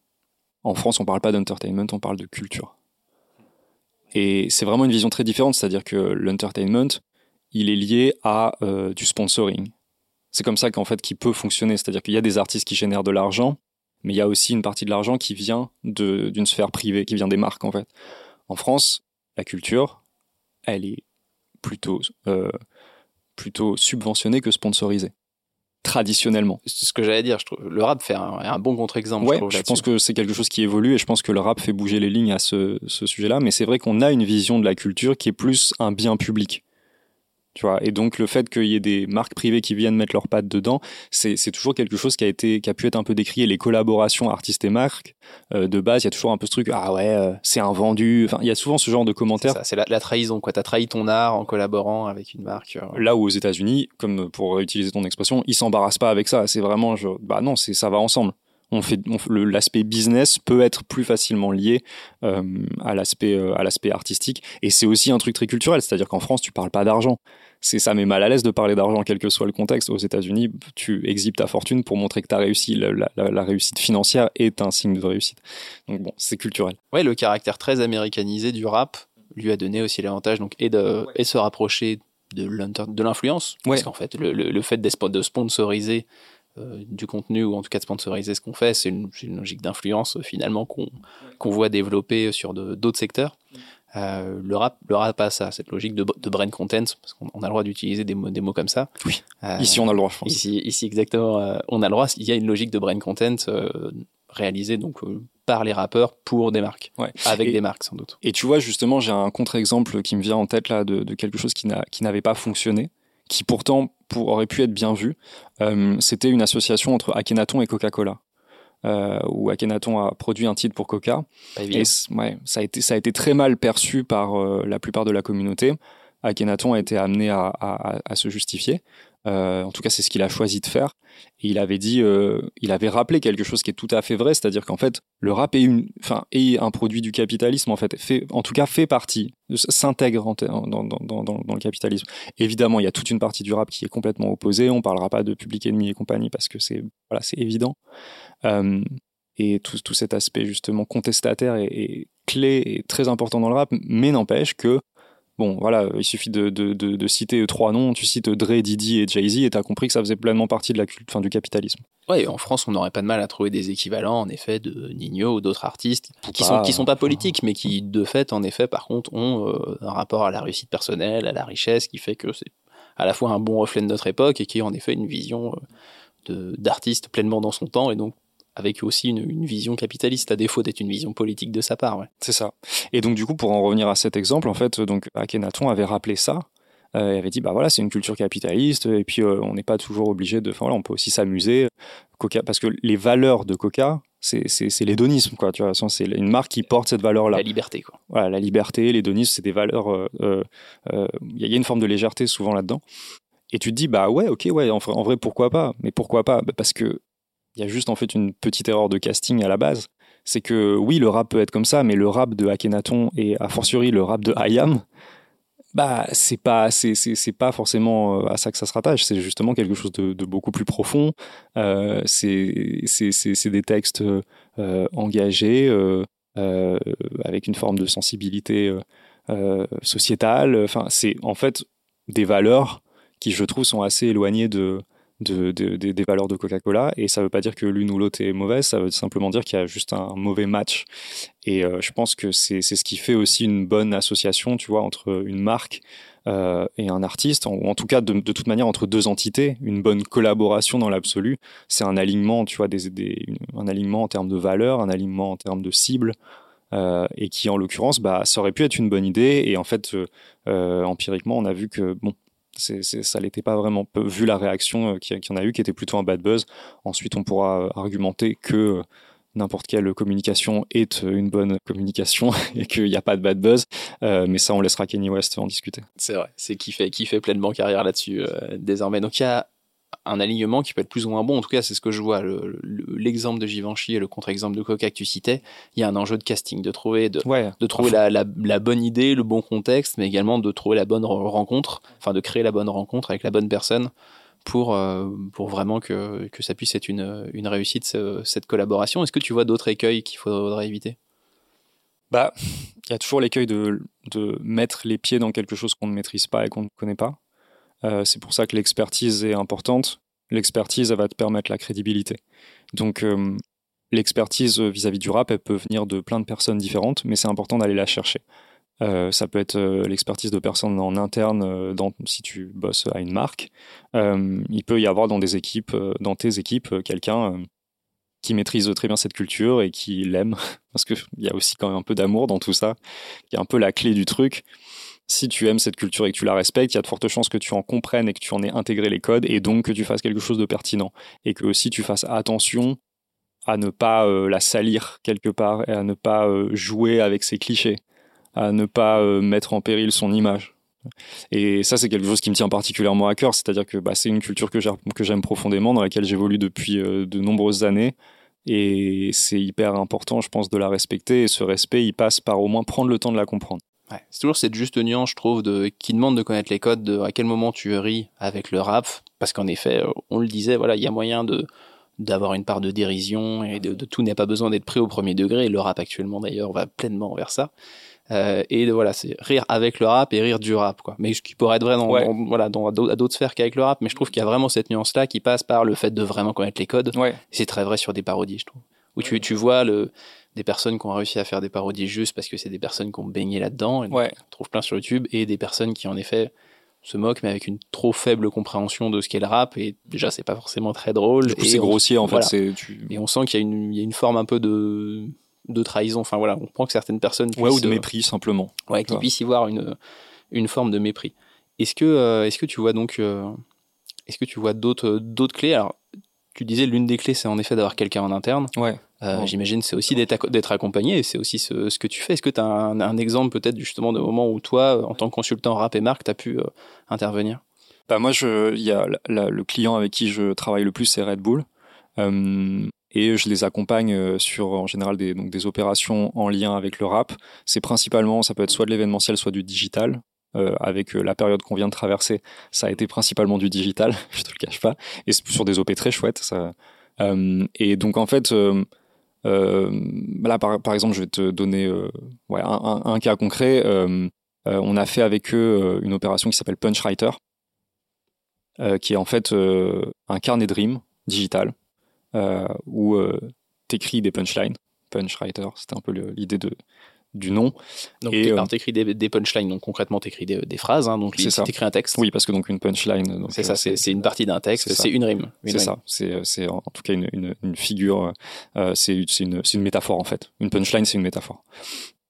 En France, on parle pas d'entertainment, on parle de culture. Et c'est vraiment une vision très différente, c'est-à-dire que l'entertainment, il est lié à euh, du sponsoring. C'est comme ça qu'en fait qu'il peut fonctionner, c'est-à-dire qu'il y a des artistes qui génèrent de l'argent, mais il y a aussi une partie de l'argent qui vient d'une sphère privée, qui vient des marques en fait. En France, la culture, elle est plutôt euh, plutôt subventionnée que sponsorisée traditionnellement. C'est ce que j'allais dire. Je trouve, le rap fait un, bon contre-exemple. Ouais, je, pense que c'est quelque chose qui évolue et je pense que le rap fait bouger les lignes à ce, ce sujet-là. Mais c'est vrai qu'on a une vision de la culture qui est plus un bien public. Tu vois, et donc le fait qu'il y ait des marques privées qui viennent mettre leurs pattes dedans, c'est toujours quelque chose qui a été, qui a pu être un peu décrié. Les collaborations artistes et marques, euh, de base, il y a toujours un peu ce truc, ah ouais, euh, c'est un vendu. Enfin, il y a souvent ce genre de commentaires. C'est la, la, trahison, quoi. T'as trahi ton art en collaborant avec une marque. Euh. Là où aux États-Unis, comme pour utiliser ton expression, ils s'embarrassent pas avec ça. C'est vraiment, je, bah non, c'est ça va ensemble on fait l'aspect business peut être plus facilement lié euh, à l'aspect euh, à l'aspect artistique. Et c'est aussi un truc très culturel. C'est-à-dire qu'en France tu parles pas d'argent. C'est ça met mal à l'aise de parler d'argent quel que soit le contexte. Aux États-Unis tu exhibes ta fortune pour montrer que tu as réussi. La, réussite financière est un signe de réussite. Donc bon c'est culturel. Ouais le caractère très américanisé du rap lui a donné aussi l'avantage donc et de et se rapprocher de l'influence. Parce qu'en fait le, le, fait de sponsoriser du contenu ou en tout cas de sponsoriser ce qu'on fait, c'est une, logique d'influence euh, finalement qu'on voit développer sur d'autres secteurs. Euh, le rap, le rap a ça, cette logique de, de brain content, parce qu'on a le droit d'utiliser des mots, des mots comme ça. Oui. ici, on a le droit, je pense. Ici, ici exactement, on a le droit. Il y a une logique de brain content réalisée donc par les rappeurs pour des marques, ouais. avec des marques sans doute. Et tu vois, justement, j'ai un contre-exemple qui me vient en tête là de, de quelque chose qui n'avait pas fonctionné, qui pourtant pour, aurait pu être bien vu. Euh, C'était une association entre Akhenaton et Coca-Cola. Euh, où Akhenaton a produit un titre pour Coca. Et ouais, ça a été ça a été très mal perçu par euh, la plupart de la communauté. Akhenaton a été amené à, à, à se justifier. Euh, en tout cas, c'est ce qu'il a choisi de faire. Il avait dit, euh, il avait rappelé quelque chose qui est tout à fait vrai, c'est-à-dire qu'en fait, le rap est une, enfin, est un produit du capitalisme en fait, fait, en tout cas, fait partie, s'intègre dans, le capitalisme. Évidemment, il y a toute une partie du rap qui est complètement opposée. On parlera pas de Public Enemy et compagnie parce que c'est, voilà, c'est évident. Euh, et tout, tout cet aspect justement contestataire est, est clé et très important dans le rap, mais n'empêche que Bon, voilà, il suffit de, de, de, citer trois noms, tu cites Dre, Didi et Jay-Z, et t'as compris que ça faisait pleinement partie de la culte, fin, du capitalisme. Ouais, en France, on n'aurait pas de mal à trouver des équivalents, en effet, de Nino ou d'autres artistes qui sont, qui sont pas politiques, mais qui, de fait, en effet, par contre, ont euh, un rapport à la réussite personnelle, à la richesse, qui fait que c'est à la fois un bon reflet de notre époque et qui est en effet une vision euh, d'artiste pleinement dans son temps et donc avec aussi une, vision capitaliste, à défaut d'être une vision politique de sa part. Ouais. C'est ça. Et donc du coup, pour en revenir à cet exemple, en fait, donc Akhenaton avait rappelé ça. Euh, il avait dit bah voilà c'est une culture capitaliste et puis euh, on n'est pas toujours obligé de enfin voilà on peut aussi s'amuser Coca parce que les valeurs de Coca c'est c'est l'hédonisme quoi tu vois c'est une marque qui porte cette valeur là la liberté quoi voilà la liberté l'hédonisme c'est des valeurs il euh, euh, y, y, a une forme de légèreté souvent là dedans et tu te dis bah ouais ok ouais en vrai, en vrai pourquoi pas? Mais pourquoi pas? Bah, parce que il y a juste en fait une petite erreur de casting à la base. C'est que oui, le rap peut être comme ça, mais le rap de Akhenaton et a fortiori le rap de Hayam, bah c'est pas c'est c'est pas forcément euh, à ça que ça se rattache. C'est justement quelque chose de, beaucoup plus profond. Euh, c'est c'est des textes euh, engagés euh, avec une forme de sensibilité sociétale. Enfin, c'est en fait des valeurs qui je trouve sont assez éloignées de de, des valeurs de Coca-Cola. Et ça ne veut pas dire que l'une ou l'autre est mauvaise, ça veut simplement dire qu'il y a juste un mauvais match. Et euh, je pense que c'est ce qui fait aussi une bonne association, tu vois, entre une marque euh, et un artiste, ou en tout cas de, de, toute manière entre deux entités, une bonne collaboration dans l'absolu. C'est un alignement, tu vois, des, un alignement en termes de valeurs, un alignement en termes de cible. Euh, et qui en l'occurrence, bah, ça aurait pu être une bonne idée. Et en fait, empiriquement, on a vu que bon, c'est, ça l'était pas vraiment, vu la réaction euh, qu'il y en a eu, qui était plutôt un bad buzz. Ensuite, on pourra euh, argumenter que euh, n'importe quelle communication est une bonne communication *laughs* et qu'il n'y a pas de bad buzz. mais ça, on laissera Kenny West en discuter. C'est vrai, c'est qui fait pleinement carrière là-dessus désormais. Donc il y a un alignement qui peut être plus ou moins bon. En tout cas, c'est ce que je vois. L'exemple de Givenchy et le contre-exemple de Coca que tu citais, il y a un enjeu de casting, de trouver, de, de trouver la, la, la, bonne idée, le bon contexte, mais également de trouver la bonne rencontre, enfin de créer la bonne rencontre avec la bonne personne pour, euh, pour vraiment que, que ça puisse être une, une réussite, cette collaboration. Est-ce que tu vois d'autres écueils qu'il faudrait éviter? Bah, il y a toujours l'écueil de, de mettre les pieds dans quelque chose qu'on ne maîtrise pas et qu'on ne connaît pas. Euh, c'est pour ça que l'expertise est importante. L'expertise, elle va te permettre la crédibilité. Donc, euh, l'expertise vis-à-vis du rap, elle peut venir de plein de personnes différentes, mais c'est important d'aller la chercher. Euh, ça peut être l'expertise de personnes en interne dans, si tu bosses à une marque. Il peut y avoir dans des équipes, dans tes équipes, quelqu'un qui maîtrise très bien cette culture et qui l'aime, *laughs* parce qu'il y a aussi quand même un peu d'amour dans tout ça, qui est un peu la clé du truc si tu aimes cette culture et que tu la respectes, il y a de fortes chances que tu en comprennes et que tu en aies intégré les codes et donc que tu fasses quelque chose de pertinent. Et que aussi tu fasses attention à ne pas euh, la salir quelque part et à ne pas euh, jouer avec ses clichés, à ne pas euh, mettre en péril son image. Et ça, c'est quelque chose qui me tient particulièrement à cœur, c'est-à-dire que bah, c'est une culture que j'aime profondément, dans laquelle j'évolue depuis de nombreuses années. Et c'est hyper important, je pense, de la respecter. Et ce respect, il passe par au moins prendre le temps de la comprendre. C'est toujours cette juste nuance, je trouve, de, qui demande de connaître les codes, de à quel moment tu ris avec le rap, parce qu'en effet, on le disait, voilà, il y a moyen de d'avoir une part de dérision et de, tout n'est pas besoin d'être pris au premier degré. Le rap actuellement d'ailleurs va pleinement vers ça. Euh, et de, voilà, c'est rire avec le rap et rire du rap, quoi. Mais ce qui pourrait être vrai dans, voilà, dans, à d'autres sphères qu'avec le rap, mais je trouve qu'il y a vraiment cette nuance-là qui passe par le fait de vraiment connaître les codes. Ouais. C'est très vrai sur des parodies, je trouve. Où tu, tu vois le, des personnes qui ont réussi à faire des parodies juste parce que c'est des personnes qui ont baigné là-dedans, et donc Ouais. on trouve plein sur YouTube, et des personnes qui en effet se moquent mais avec une trop faible compréhension de ce qu'est le rap, et déjà c'est pas forcément très drôle. Du coup, et c'est on- grossier en voilà. fait. Tu... Et on sent qu'il y, a une- il y a une forme un peu de, de trahison. Enfin voilà, on comprend que certaines personnes ouais ou puissent, de euh, mépris simplement. ouais, qu'il Ouais. puisse y voir une, une forme de mépris. Est-ce que, euh, est-ce que tu vois donc, euh, est-ce que tu vois d'autres, d'autres clés? Alors, tu disais l'une des clés, c'est en effet d'avoir quelqu'un en interne. Ouais. Euh, Ouais. J'imagine c'est aussi d'être, acco- d'être accompagné, et c'est aussi ce, ce que tu fais. Est-ce que tu as un, un exemple peut-être justement de moment où toi, en tant que consultant rap et marque, tu as pu euh, intervenir? Bah moi, je, y a la- le client avec qui je travaille le plus, c'est Red Bull. Euh, et je les accompagne euh, sur en général des, donc des opérations en lien avec le rap. C'est principalement, ça peut être soit de l'événementiel, soit du digital. Euh, avec la période qu'on vient de traverser, ça a été principalement du digital, *laughs* je te le cache pas, et c'est sur des OP très chouettes. Ça. Euh, et donc en fait, euh, là par, exemple, je vais te donner euh, un, cas concret. Euh, euh, on a fait avec eux euh, une opération qui s'appelle Punchwriter, euh, qui est en fait euh, un carnet de rimes digital euh, où euh, t'écris des punchlines. Punchwriter, c'était un peu l'idée de du nom. Donc, Et, euh, t'écris des, des punchlines, donc concrètement, t'écris des, des phrases, hein, donc t'écris un texte. Oui, parce que donc une punchline. C'est euh, ça, c'est, une partie d'un texte, c'est une rime. C'est ça, c'est c'est en tout cas une, une, une figure, euh, c'est une, métaphore en fait. Une punchline, c'est une métaphore.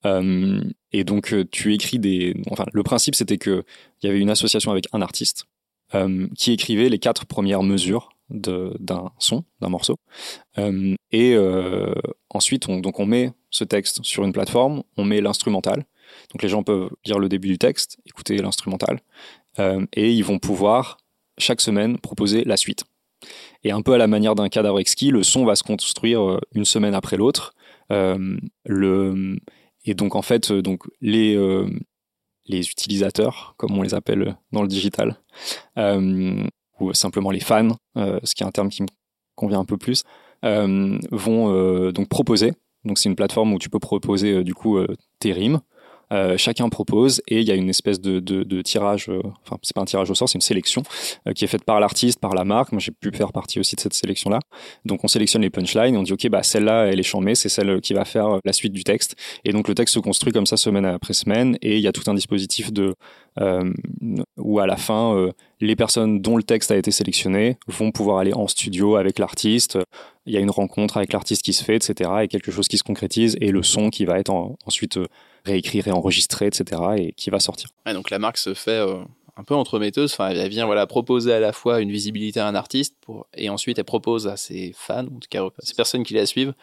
Euh, et donc euh, tu écris des, enfin le principe c'était que il y avait une association avec un artiste euh, qui écrivait les quatre premières mesures d'un son, d'un morceau, Euh, et euh, ensuite on donc on met ce texte sur une plateforme, on met l'instrumental. Donc les gens peuvent lire le début du texte, écouter l'instrumental, euh, et ils vont pouvoir chaque semaine proposer la suite. Et un peu à la manière d'un cadavre exquis, le son va se construire euh, une semaine après l'autre. Euh, et donc en fait, donc les les utilisateurs, comme on les appelle dans le digital, ou simplement les fans, ce qui est un terme qui me convient un peu plus, vont donc proposer. Donc c'est une plateforme où tu peux proposer euh, du coup euh, tes rimes. Euh, chacun propose et il y a une espèce de, de, de tirage, euh, enfin c'est pas un tirage au sort, c'est une sélection euh, qui est faite par l'artiste, par la marque. Moi j'ai pu faire partie aussi de cette sélection-là. Donc on sélectionne les punchlines, et on dit ok bah celle-là elle est chambée, c'est celle qui va faire la suite du texte. Et donc le texte se construit comme ça semaine après semaine et il y a tout un dispositif de euh, où à la fin euh, les personnes dont le texte a été sélectionné vont pouvoir aller en studio avec l'artiste. Il y a une rencontre avec l'artiste qui se fait, etc. Et quelque chose qui se concrétise et le son qui va être en- ensuite euh, réécrit, réenregistré, etc. Et qui va sortir. Ouais, donc la marque se fait euh, un peu entremetteuse. Enfin, elle vient voilà proposer à la fois une visibilité à un artiste pour, et ensuite elle propose à ses fans, en tout cas à ces personnes qui la suivent,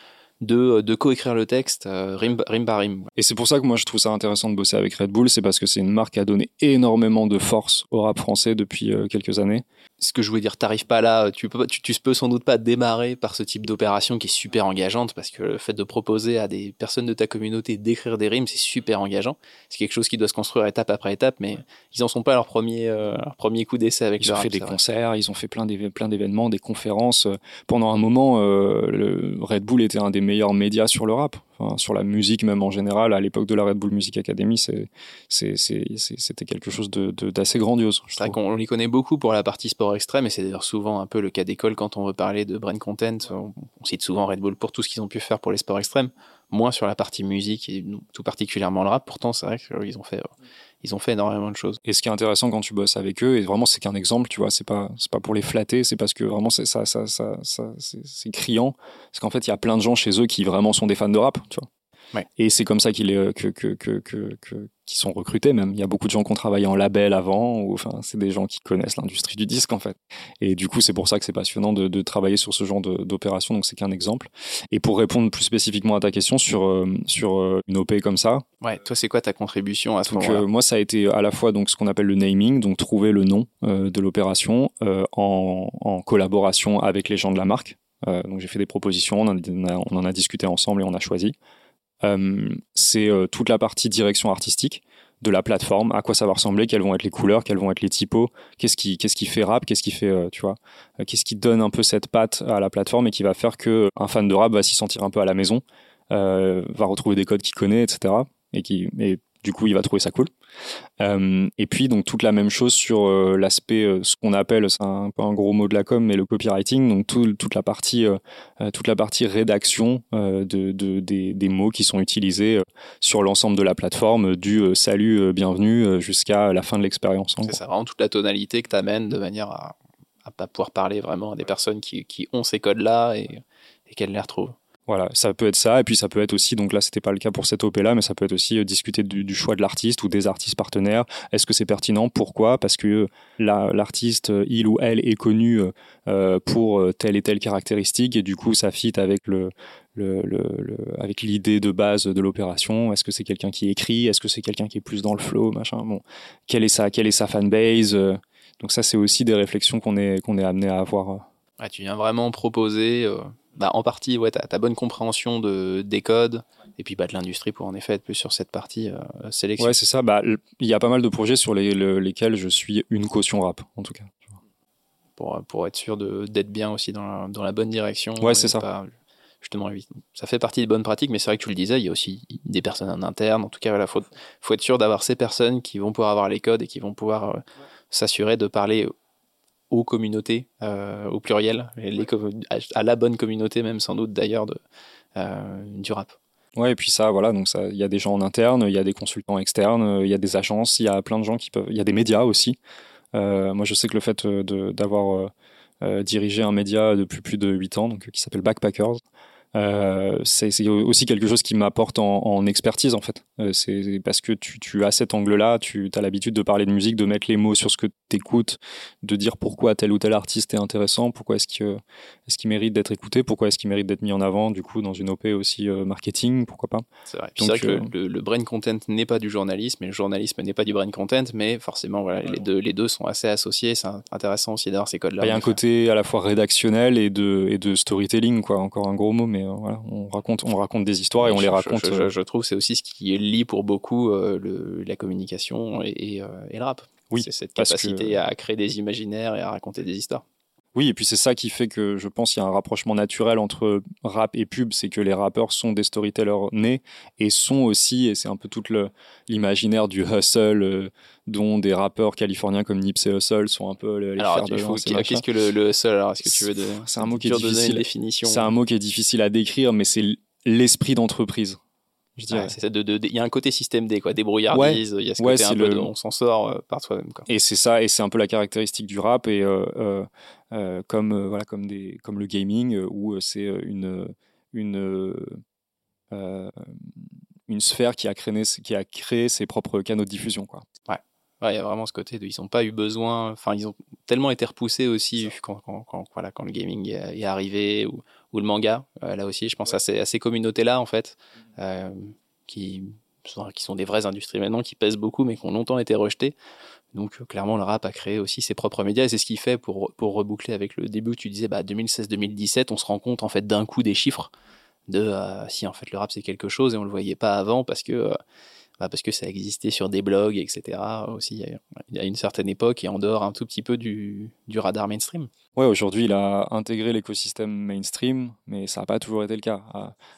de, de coécrire le texte euh, rime, rime par rime. Et c'est pour ça que moi je trouve ça intéressant de bosser avec Red Bull, c'est parce que c'est une marque qui a donné énormément de force au rap français depuis euh, quelques années. Ce que je voulais dire, t'arrives pas là, tu peux, pas- tu, tu peux sans doute pas démarrer par ce type d'opération qui est super engageante parce que le fait de proposer à des personnes de ta communauté d'écrire des rimes, c'est super engageant. C'est quelque chose qui doit se construire étape après étape, mais ils en sont pas à leur premier, euh, leur premier coup d'essai avec Ils ont rap, fait des concerts, ils ont fait plein d'événements, des conférences. Euh, Pendant un moment, euh, le Red Bull était un des meilleurs médias sur le rap, enfin, sur la musique même en général. À l'époque de la Red Bull Music Academy, c'était quelque chose de- de- d'assez grandiose. C'est vrai qu'on les connaît beaucoup pour la partie sport extrême, et c'est d'ailleurs souvent un peu le cas d'école quand on veut parler de brain content. On, on cite souvent Red Bull pour tout ce qu'ils ont pu faire pour les sports extrêmes, moins sur la partie musique et tout particulièrement le rap. Pourtant, c'est vrai qu'ils ont fait, euh, ils ont fait énormément de choses. Et ce qui est intéressant quand tu bosses avec eux, et vraiment c'est qu'un exemple, tu vois, c'est pas c'est pas pour les flatter, c'est parce que vraiment c'est ça ça ça, c'est criant, parce qu'en fait il y a plein de gens chez eux qui vraiment sont des fans de rap, tu vois. Ouais. Et c'est comme ça qu'il est que que que que que qui sont recrutés même. Il y a beaucoup de gens qui ont travaillé en label avant, ou enfin c'est des gens qui connaissent l'industrie du disque en fait. Et du coup c'est pour ça que c'est passionnant de, de travailler sur ce genre d'opération. Donc c'est qu'un exemple. Et pour répondre plus spécifiquement à ta question sur euh, sur euh, une OP comme ça, Ouais, toi, c'est quoi ta contribution à ce donc moment-là euh, moi, ça a été à la fois donc ce qu'on appelle le naming, donc trouver le nom euh, de l'opération euh, en, en collaboration avec les gens de la marque. Euh, donc j'ai fait des propositions, on en, a, on en a discuté ensemble et on a choisi. Euh, c'est euh, toute la partie direction artistique de la plateforme, à quoi ça va ressembler, quelles vont être les couleurs, quels vont être les typos, qu'est-ce qui, qu'est-ce qui fait rap, qu'est-ce qui fait, euh, tu vois, qu'est-ce qui donne un peu cette patte à la plateforme et qui va faire que un fan de rap va s'y sentir un peu à la maison, euh, va retrouver des codes qu'il connaît, etc. Et qui, et Du coup, il va trouver ça cool. Euh, et puis, donc, toute la même chose sur euh, l'aspect, euh, ce qu'on appelle, c'est un peu un gros mot de la com, mais le copywriting. Donc, toute la partie, toute la partie rédaction de, des, des, mots qui sont utilisés sur l'ensemble de la plateforme, du salut, bienvenue, jusqu'à la fin de l'expérience. C'est ça, vraiment toute la tonalité que tu amènes de manière à, à, pouvoir parler vraiment à des personnes qui, qui ont ces codes-là et, et qu'elles les retrouvent. Voilà, ça peut être ça, et puis ça peut être aussi, donc là c'était pas le cas pour cette OP là, mais ça peut être aussi euh, discuter du, choix de l'artiste ou des artistes partenaires. Est-ce que c'est pertinent? Pourquoi? Parce que l'artiste, euh, il ou elle est connu euh, pour telle et telle caractéristique, et du coup ça fit avec l'idée de base de l'opération. Est-ce que c'est quelqu'un qui écrit? Est-ce que c'est quelqu'un qui est plus dans le flow? Machin. Bon, quelle est sa, quelle est sa fanbase Donc ça c'est aussi des réflexions qu'on est qu'on est amené à avoir. tu viens vraiment proposer bah, en partie, ouais, tu as, bonne compréhension de, des codes et puis bah, de l'industrie pour en effet être plus sur cette partie euh, sélection. Ouais, c'est ça. Bah, il y a pas mal de projets sur les, lesquels je suis une caution rap, en tout cas. Pour, pour être sûr d'être bien aussi dans la, dans la bonne direction. Ouais, c'est ça. justement, ça fait partie des bonnes pratiques, mais c'est vrai que tu le disais, il y a aussi des personnes en interne. En tout cas, il faut, faut être sûr d'avoir ces personnes qui vont pouvoir avoir les codes et qui vont pouvoir euh, s'assurer de parler aux communautés euh, au pluriel, les, à la bonne communauté même sans doute d'ailleurs euh, du rap. Ouais, et puis ça, voilà, donc ça, il y a des gens en interne, il y a des consultants externes, il y a des agences, il y a plein de gens qui peuvent, il y a des médias aussi. Euh, moi, je sais que le fait d'avoir dirigé un média depuis plus de 8 ans, donc qui s'appelle Backpackers, euh, c'est aussi quelque chose qui m'apporte en, expertise en fait. Euh, c'est parce que tu, tu as cet angle-là, tu as l'habitude de parler de musique, de mettre les mots sur ce que tu écoutes, de dire pourquoi tel ou tel artiste est intéressant, pourquoi est-ce qu'il est qu'il mérite d'être écouté, pourquoi est-ce qu'il mérite d'être mis en avant, du coup dans une OP aussi euh, marketing, pourquoi pas. C'est vrai. vrai que le, brain content n'est pas du journalisme et le journalisme n'est pas du brain content, mais forcément voilà, les, deux, les deux sont assez associés, c'est intéressant aussi d'avoir ces codes-là. Il y a un côté à la fois rédactionnel et de, et de storytelling, quoi, encore un gros mot, mais euh, on raconte, on raconte des histoires et on les raconte. Je, je, trouve c'est aussi ce qui lie pour beaucoup euh, le, la communication et, et, le rap. Oui, c'est cette capacité à créer des imaginaires et à raconter des histoires. Oui, et puis c'est ça qui fait que je pense qu'il y a un rapprochement naturel entre rap et pub, c'est que les rappeurs sont des storytellers nés et sont aussi, et c'est un peu tout l'imaginaire du hustle dont des rappeurs californiens comme Nipsey Hussle sont un peu les alors, de Qu'est-ce que le, hustle alors Est-ce que tu veux de, C'est un mot qui est difficile. C'est un mot qui est difficile à décrire, mais c'est l'esprit d'entreprise. Je dirais. c'est de, il y a un côté système D, quoi, débrouillardise, il y a ce côté un peu de, on s'en sort euh, par soi-même. Et c'est ça, et c'est un peu la caractéristique du rap, et euh, euh, comme, voilà, comme, des, comme le gaming, où c'est une, une, une sphère qui a, créé, qui a créé ses propres canaux de diffusion. Quoi. Ouais il y a vraiment ce côté de ils n'ont pas eu besoin, enfin ils ont tellement été repoussés aussi quand, voilà, quand le gaming est, arrivé ou, ou le manga, euh, là aussi je pense à ces, ces communautés-là en fait, mm. euh, qui, qui sont des vraies industries maintenant, qui pèsent beaucoup mais qui ont longtemps été rejetées. Donc clairement le rap a créé aussi ses propres médias et c'est ce qu'il fait pour, pour reboucler avec le début tu disais bah, 2016-2017 on se rend compte en fait d'un coup des chiffres de euh, si en fait le rap c'est quelque chose et on le voyait pas avant parce que bah, parce que ça existait sur des blogs, etc. aussi il y a une certaine époque et en dehors un tout petit peu du, du radar mainstream. Ouais, aujourd'hui il a intégré l'écosystème mainstream, mais ça n'a pas toujours été le cas.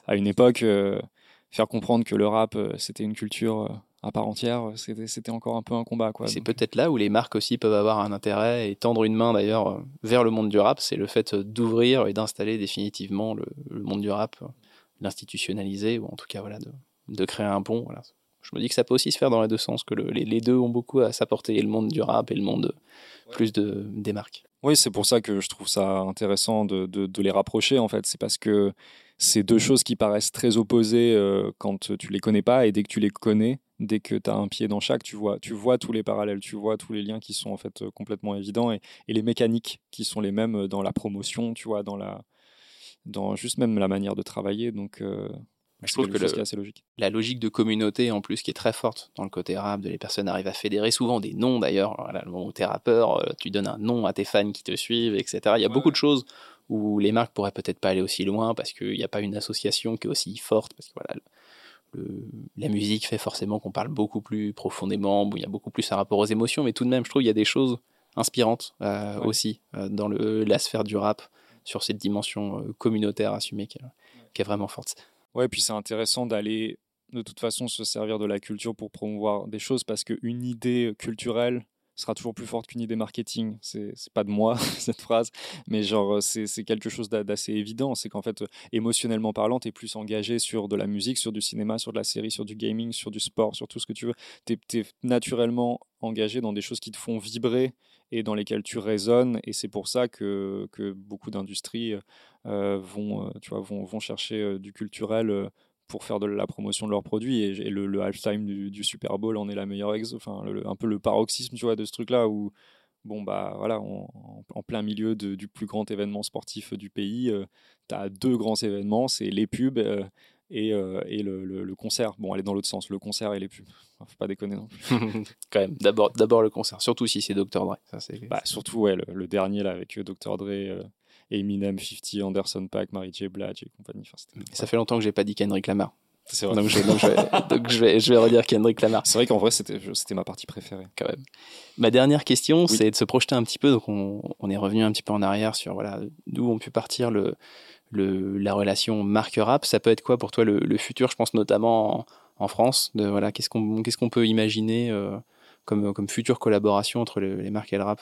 À, une époque, euh, faire comprendre que le rap euh, c'était une culture euh, à part entière, c'était encore un peu un combat. C'est peut-être là où les marques aussi peuvent avoir un intérêt et tendre une main d'ailleurs vers le monde du rap, c'est le fait d'ouvrir et d'installer définitivement le, monde du rap, l'institutionnaliser ou en tout cas voilà, de, de créer un pont. Voilà je me dis que ça peut aussi se faire dans les deux sens, que les, deux ont beaucoup à s'apporter, le monde du rap et le monde plus de, des marques. Oui, c'est pour ça que je trouve ça intéressant de, de, les rapprocher, en fait. C'est parce que c'est deux choses qui paraissent très opposées euh, quand tu les connais pas, et dès que tu les connais, dès que tu as un pied dans chaque, tu vois, tu vois tous les parallèles, tu vois tous les liens qui sont en fait complètement évidents, et, et les mécaniques qui sont les mêmes dans la promotion, tu vois, dans la dans juste même la manière de travailler. Donc, euh, je trouve que assez logique. la logique de communauté en plus qui est très forte dans le côté rap, de les personnes arrivent à fédérer souvent des noms d'ailleurs. Le moment où t'es rappeur, euh, tu donnes un nom à tes fans qui te suivent, etc. Il y a beaucoup de choses où les marques pourraient peut-être pas aller aussi loin parce qu'il n'y a pas une association qui est aussi forte. Parce que voilà, le, la musique fait forcément qu'on parle beaucoup plus profondément, où il y a beaucoup plus un rapport aux émotions, mais tout de même, je trouve qu'il y a des choses inspirantes euh, aussi euh, dans le, la sphère du rap sur cette dimension communautaire assumée qui est, qui est vraiment forte. Ouais, puis c'est intéressant d'aller de toute façon se servir de la culture pour promouvoir des choses parce qu'une idée culturelle sera toujours plus forte qu'une idée marketing. C'est pas de moi *laughs* cette phrase, mais genre c'est quelque chose d'assez évident. C'est qu'en fait, émotionnellement parlant, tu es plus engagé sur de la musique, sur du cinéma, sur de la série, sur du gaming, sur du sport, sur tout ce que tu veux. Tu es, naturellement engagé dans des choses qui te font vibrer et dans lesquelles tu résonnes. Et c'est pour ça que, que beaucoup d'industries euh, vont, euh, vont, vont chercher euh, du culturel pour faire de la promotion de leurs produits et, le, le halftime du, Super Bowl en est la meilleure ex enfin un peu le paroxysme tu vois de ce truc là où bon bah voilà en plein milieu du plus grand événement sportif du pays euh, tu as deux grands événements c'est les pubs euh, et, euh, et le, le, concert. Bon elle est dans l'autre sens le concert et les pubs. Faut pas déconner non *laughs* quand même d'abord d'abord le concert surtout si c'est Dr Dre ça c'est bah, surtout ouais le, dernier là avec Dr Dre Eminem, 50, Anderson Paak, Mary J. Blige et compagnie. ça fait longtemps que j'ai pas dit Kendrick Lamar. Vrai. *laughs* Donc, je, vais, je, vais, redire Kendrick Lamar. C'est vrai qu'en vrai, c'était, ma partie préférée. Quand même. Ma dernière question, c'est de se projeter un petit peu. Donc, on, est revenu un petit peu en arrière sur voilà, d'où on pu partir le, le, la relation marque-rap. Ça peut être quoi pour toi le, futur? Je pense notamment en, France. De, voilà, qu'est-ce qu'on, qu'est-ce qu'on peut imaginer euh, comme, comme future collaboration entre les marques et le rap?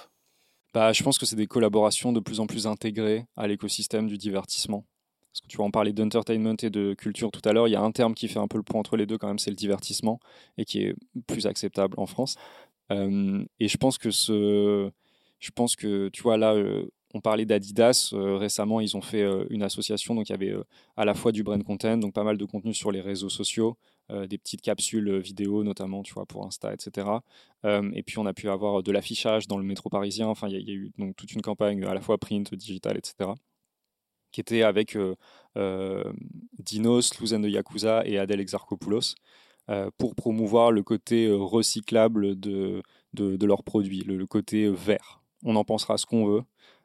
Bah, je pense que c'est des collaborations de plus en plus intégrées à l'écosystème du divertissement. Parce que tu vas en parler d'entertainment et de culture tout à l'heure, il y a un terme qui fait un peu le point entre les deux quand même, c'est le divertissement, et qui est plus acceptable en France. Euh, et je pense que ce, je pense que tu vois là, euh, on parlait d'Adidas euh, récemment, ils ont fait une association, donc il y avait à la fois du brand content, donc pas mal de contenu sur les réseaux sociaux, euh, des petites capsules vidéo notamment, tu vois, pour Insta, etc. Euh, et puis on a pu avoir de l'affichage dans le métro parisien. Enfin, il y, a eu donc toute une campagne à la fois print, digital, etc. qui était avec euh, Dinos, Louzen de Yakuza et Adèle Exarchopoulos pour promouvoir le côté recyclable de, de, leurs produits, le, côté vert. On en pensera ce qu'on veut.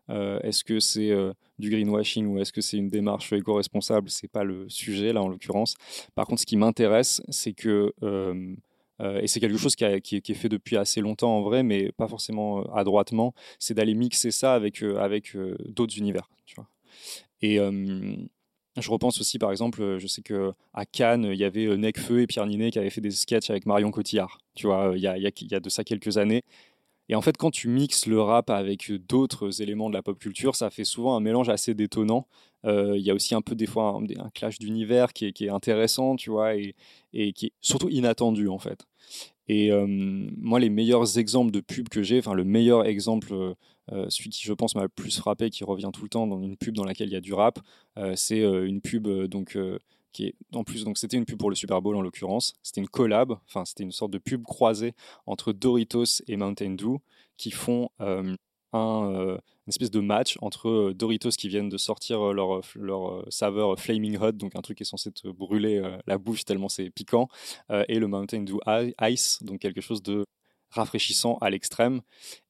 Euh, est-ce que c'est euh, du greenwashing ou est-ce que c'est une démarche éco-responsable? C'est pas le sujet là en l'occurrence. Par contre, ce qui m'intéresse, c'est que euh, et c'est quelque chose qui, est fait depuis assez longtemps en vrai, mais pas forcément adroitement, c'est d'aller mixer ça avec, avec d'autres univers. Tu vois. Et je repense aussi, par exemple, je sais que à Cannes, il y avait Necfeu et Pierre Ninet qui avaient fait des sketchs avec Marion Cotillard. Tu vois, il y a, il y a de ça quelques années. Et en fait, quand tu mixes le rap avec d'autres éléments de la pop culture, ça fait souvent un mélange assez détonnant. Euh, il y a aussi un peu des fois un, clash d'univers qui est, intéressant, tu vois, et, qui est surtout inattendu en fait. Et euh, moi, les meilleurs exemples de pubs que j'ai, enfin le meilleur exemple, euh, celui qui je pense m'a le plus frappé, qui revient tout le temps dans une pub dans laquelle il y a du rap, c'est une pub donc qui est en plus donc c'était une pub pour le Super Bowl en l'occurrence. C'était une collab, enfin c'était une sorte de pub croisée entre Doritos et Mountain Dew qui font euh, un, euh, une espèce de match entre euh, Doritos qui viennent de sortir leur, leur saveur Flaming Hot, donc un truc qui est censé te brûler la bouche tellement c'est piquant, et le Mountain Dew Ice, donc quelque chose de rafraîchissant à l'extrême.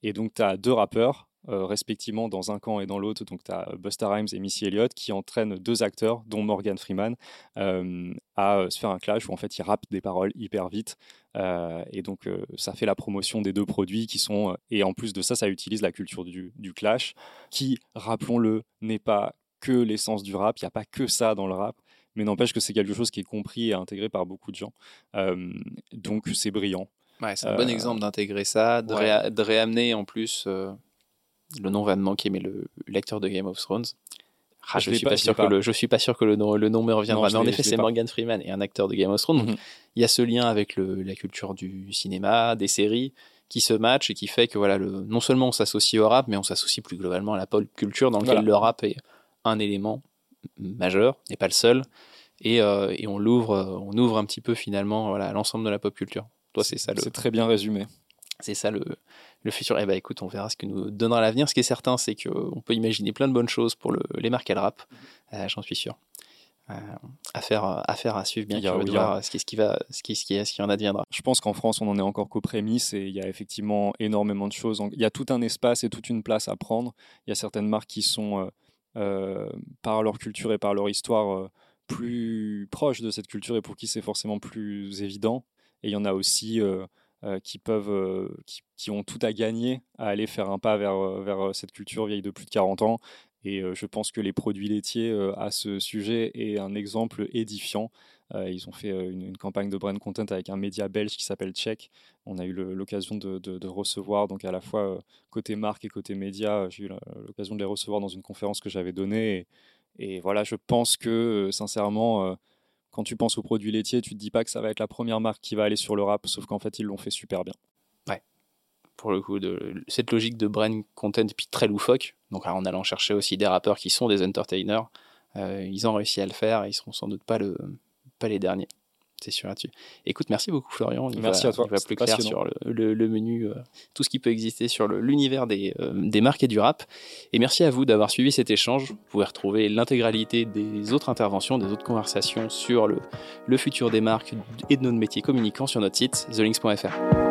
Et donc tu as deux rappeurs, euh, respectivement dans un camp et dans l'autre. Donc, tu as Buster Rhymes et Missy Elliott qui entraînent deux acteurs, dont Morgan Freeman, euh, à euh, se faire un clash où en fait ils rappent des paroles hyper vite. et donc, ça fait la promotion des deux produits qui sont. et en plus de ça, ça utilise la culture du, du clash, qui, rappelons-le, n'est pas que l'essence du rap. Il n'y a pas que ça dans le rap mais n'empêche que c'est quelque chose qui est compris et intégré par beaucoup de gens. donc c'est brillant. Ouais, c'est un bon exemple d'intégrer ça, de, de, réamener en plus le nom va me manquer, mais le lecteur de Game of Thrones. Ah, je, ne suis pas, sûr que le, je suis pas sûr que le nom, le nom me reviendra. mais en effet, c'est Morgan Freeman et un acteur de Game of Thrones. Mhm. il y a ce lien avec le, la culture du cinéma, des séries, qui se matchent et qui fait que voilà, le, non seulement on s'associe au rap, mais on s'associe plus globalement à la pop culture dans laquelle le rap est un élément majeur, n'est pas le seul. Et, euh, et on l'ouvre, on ouvre un petit peu finalement voilà, l'ensemble de la pop culture. Toi, c'est ça. C'est très bien résumé. C'est ça le, le futur. Eh ben écoute, on verra ce que nous donnera l'avenir. Ce qui est certain, c'est qu'on peut imaginer plein de bonnes choses pour le, les marques à le rap. Euh, j'en suis sûr. Euh, affaire, affaire à suivre bien a, de voir ce qui, ce qui va ce qui, ce qui, ce qui en adviendra. Je pense qu'en France on en est encore qu'aux prémices et il y a effectivement énormément de choses. Il y a tout un espace et toute une place à prendre. Il y a certaines marques qui sont euh, euh par leur culture et par leur histoire plus proches de cette culture et pour qui c'est forcément plus évident. Et il y en a aussi qui peuvent, euh, qui, ont tout à gagner à aller faire un pas vers, euh, vers cette culture vieille de plus de 40 ans. Et je pense que les produits laitiers à ce sujet est un exemple édifiant ils ont fait une, campagne de brand content avec un média belge qui s'appelle Check. On a eu l'occasion de, recevoir, donc à la fois côté marque et côté média, j'ai eu l'occasion de les recevoir dans une conférence que j'avais donnée. Et, voilà, je pense que sincèrement, quand tu penses aux produits laitiers, tu te dis pas que ça va être la première marque qui va aller sur le rap, sauf qu'en fait, ils l'ont fait super bien. Ouais. Pour le coup, de, cette logique de brand content puis très loufoque, donc en allant chercher aussi des rappeurs qui sont des entertainers, euh, ils ont réussi à le faire et ils seront sans doute pas, le, pas les derniers c'est sûr là-dessus. Écoute, merci beaucoup Florian. merci à toi. Il va plus clair sur le, menu, euh, tout ce qui peut exister sur l'univers des, euh, des marques et du rap. Et merci à vous d'avoir suivi cet échange. Vous pouvez retrouver l'intégralité des autres interventions, des autres conversations sur le, le futur des marques et de notre métier communicant sur notre site thelinks.fr.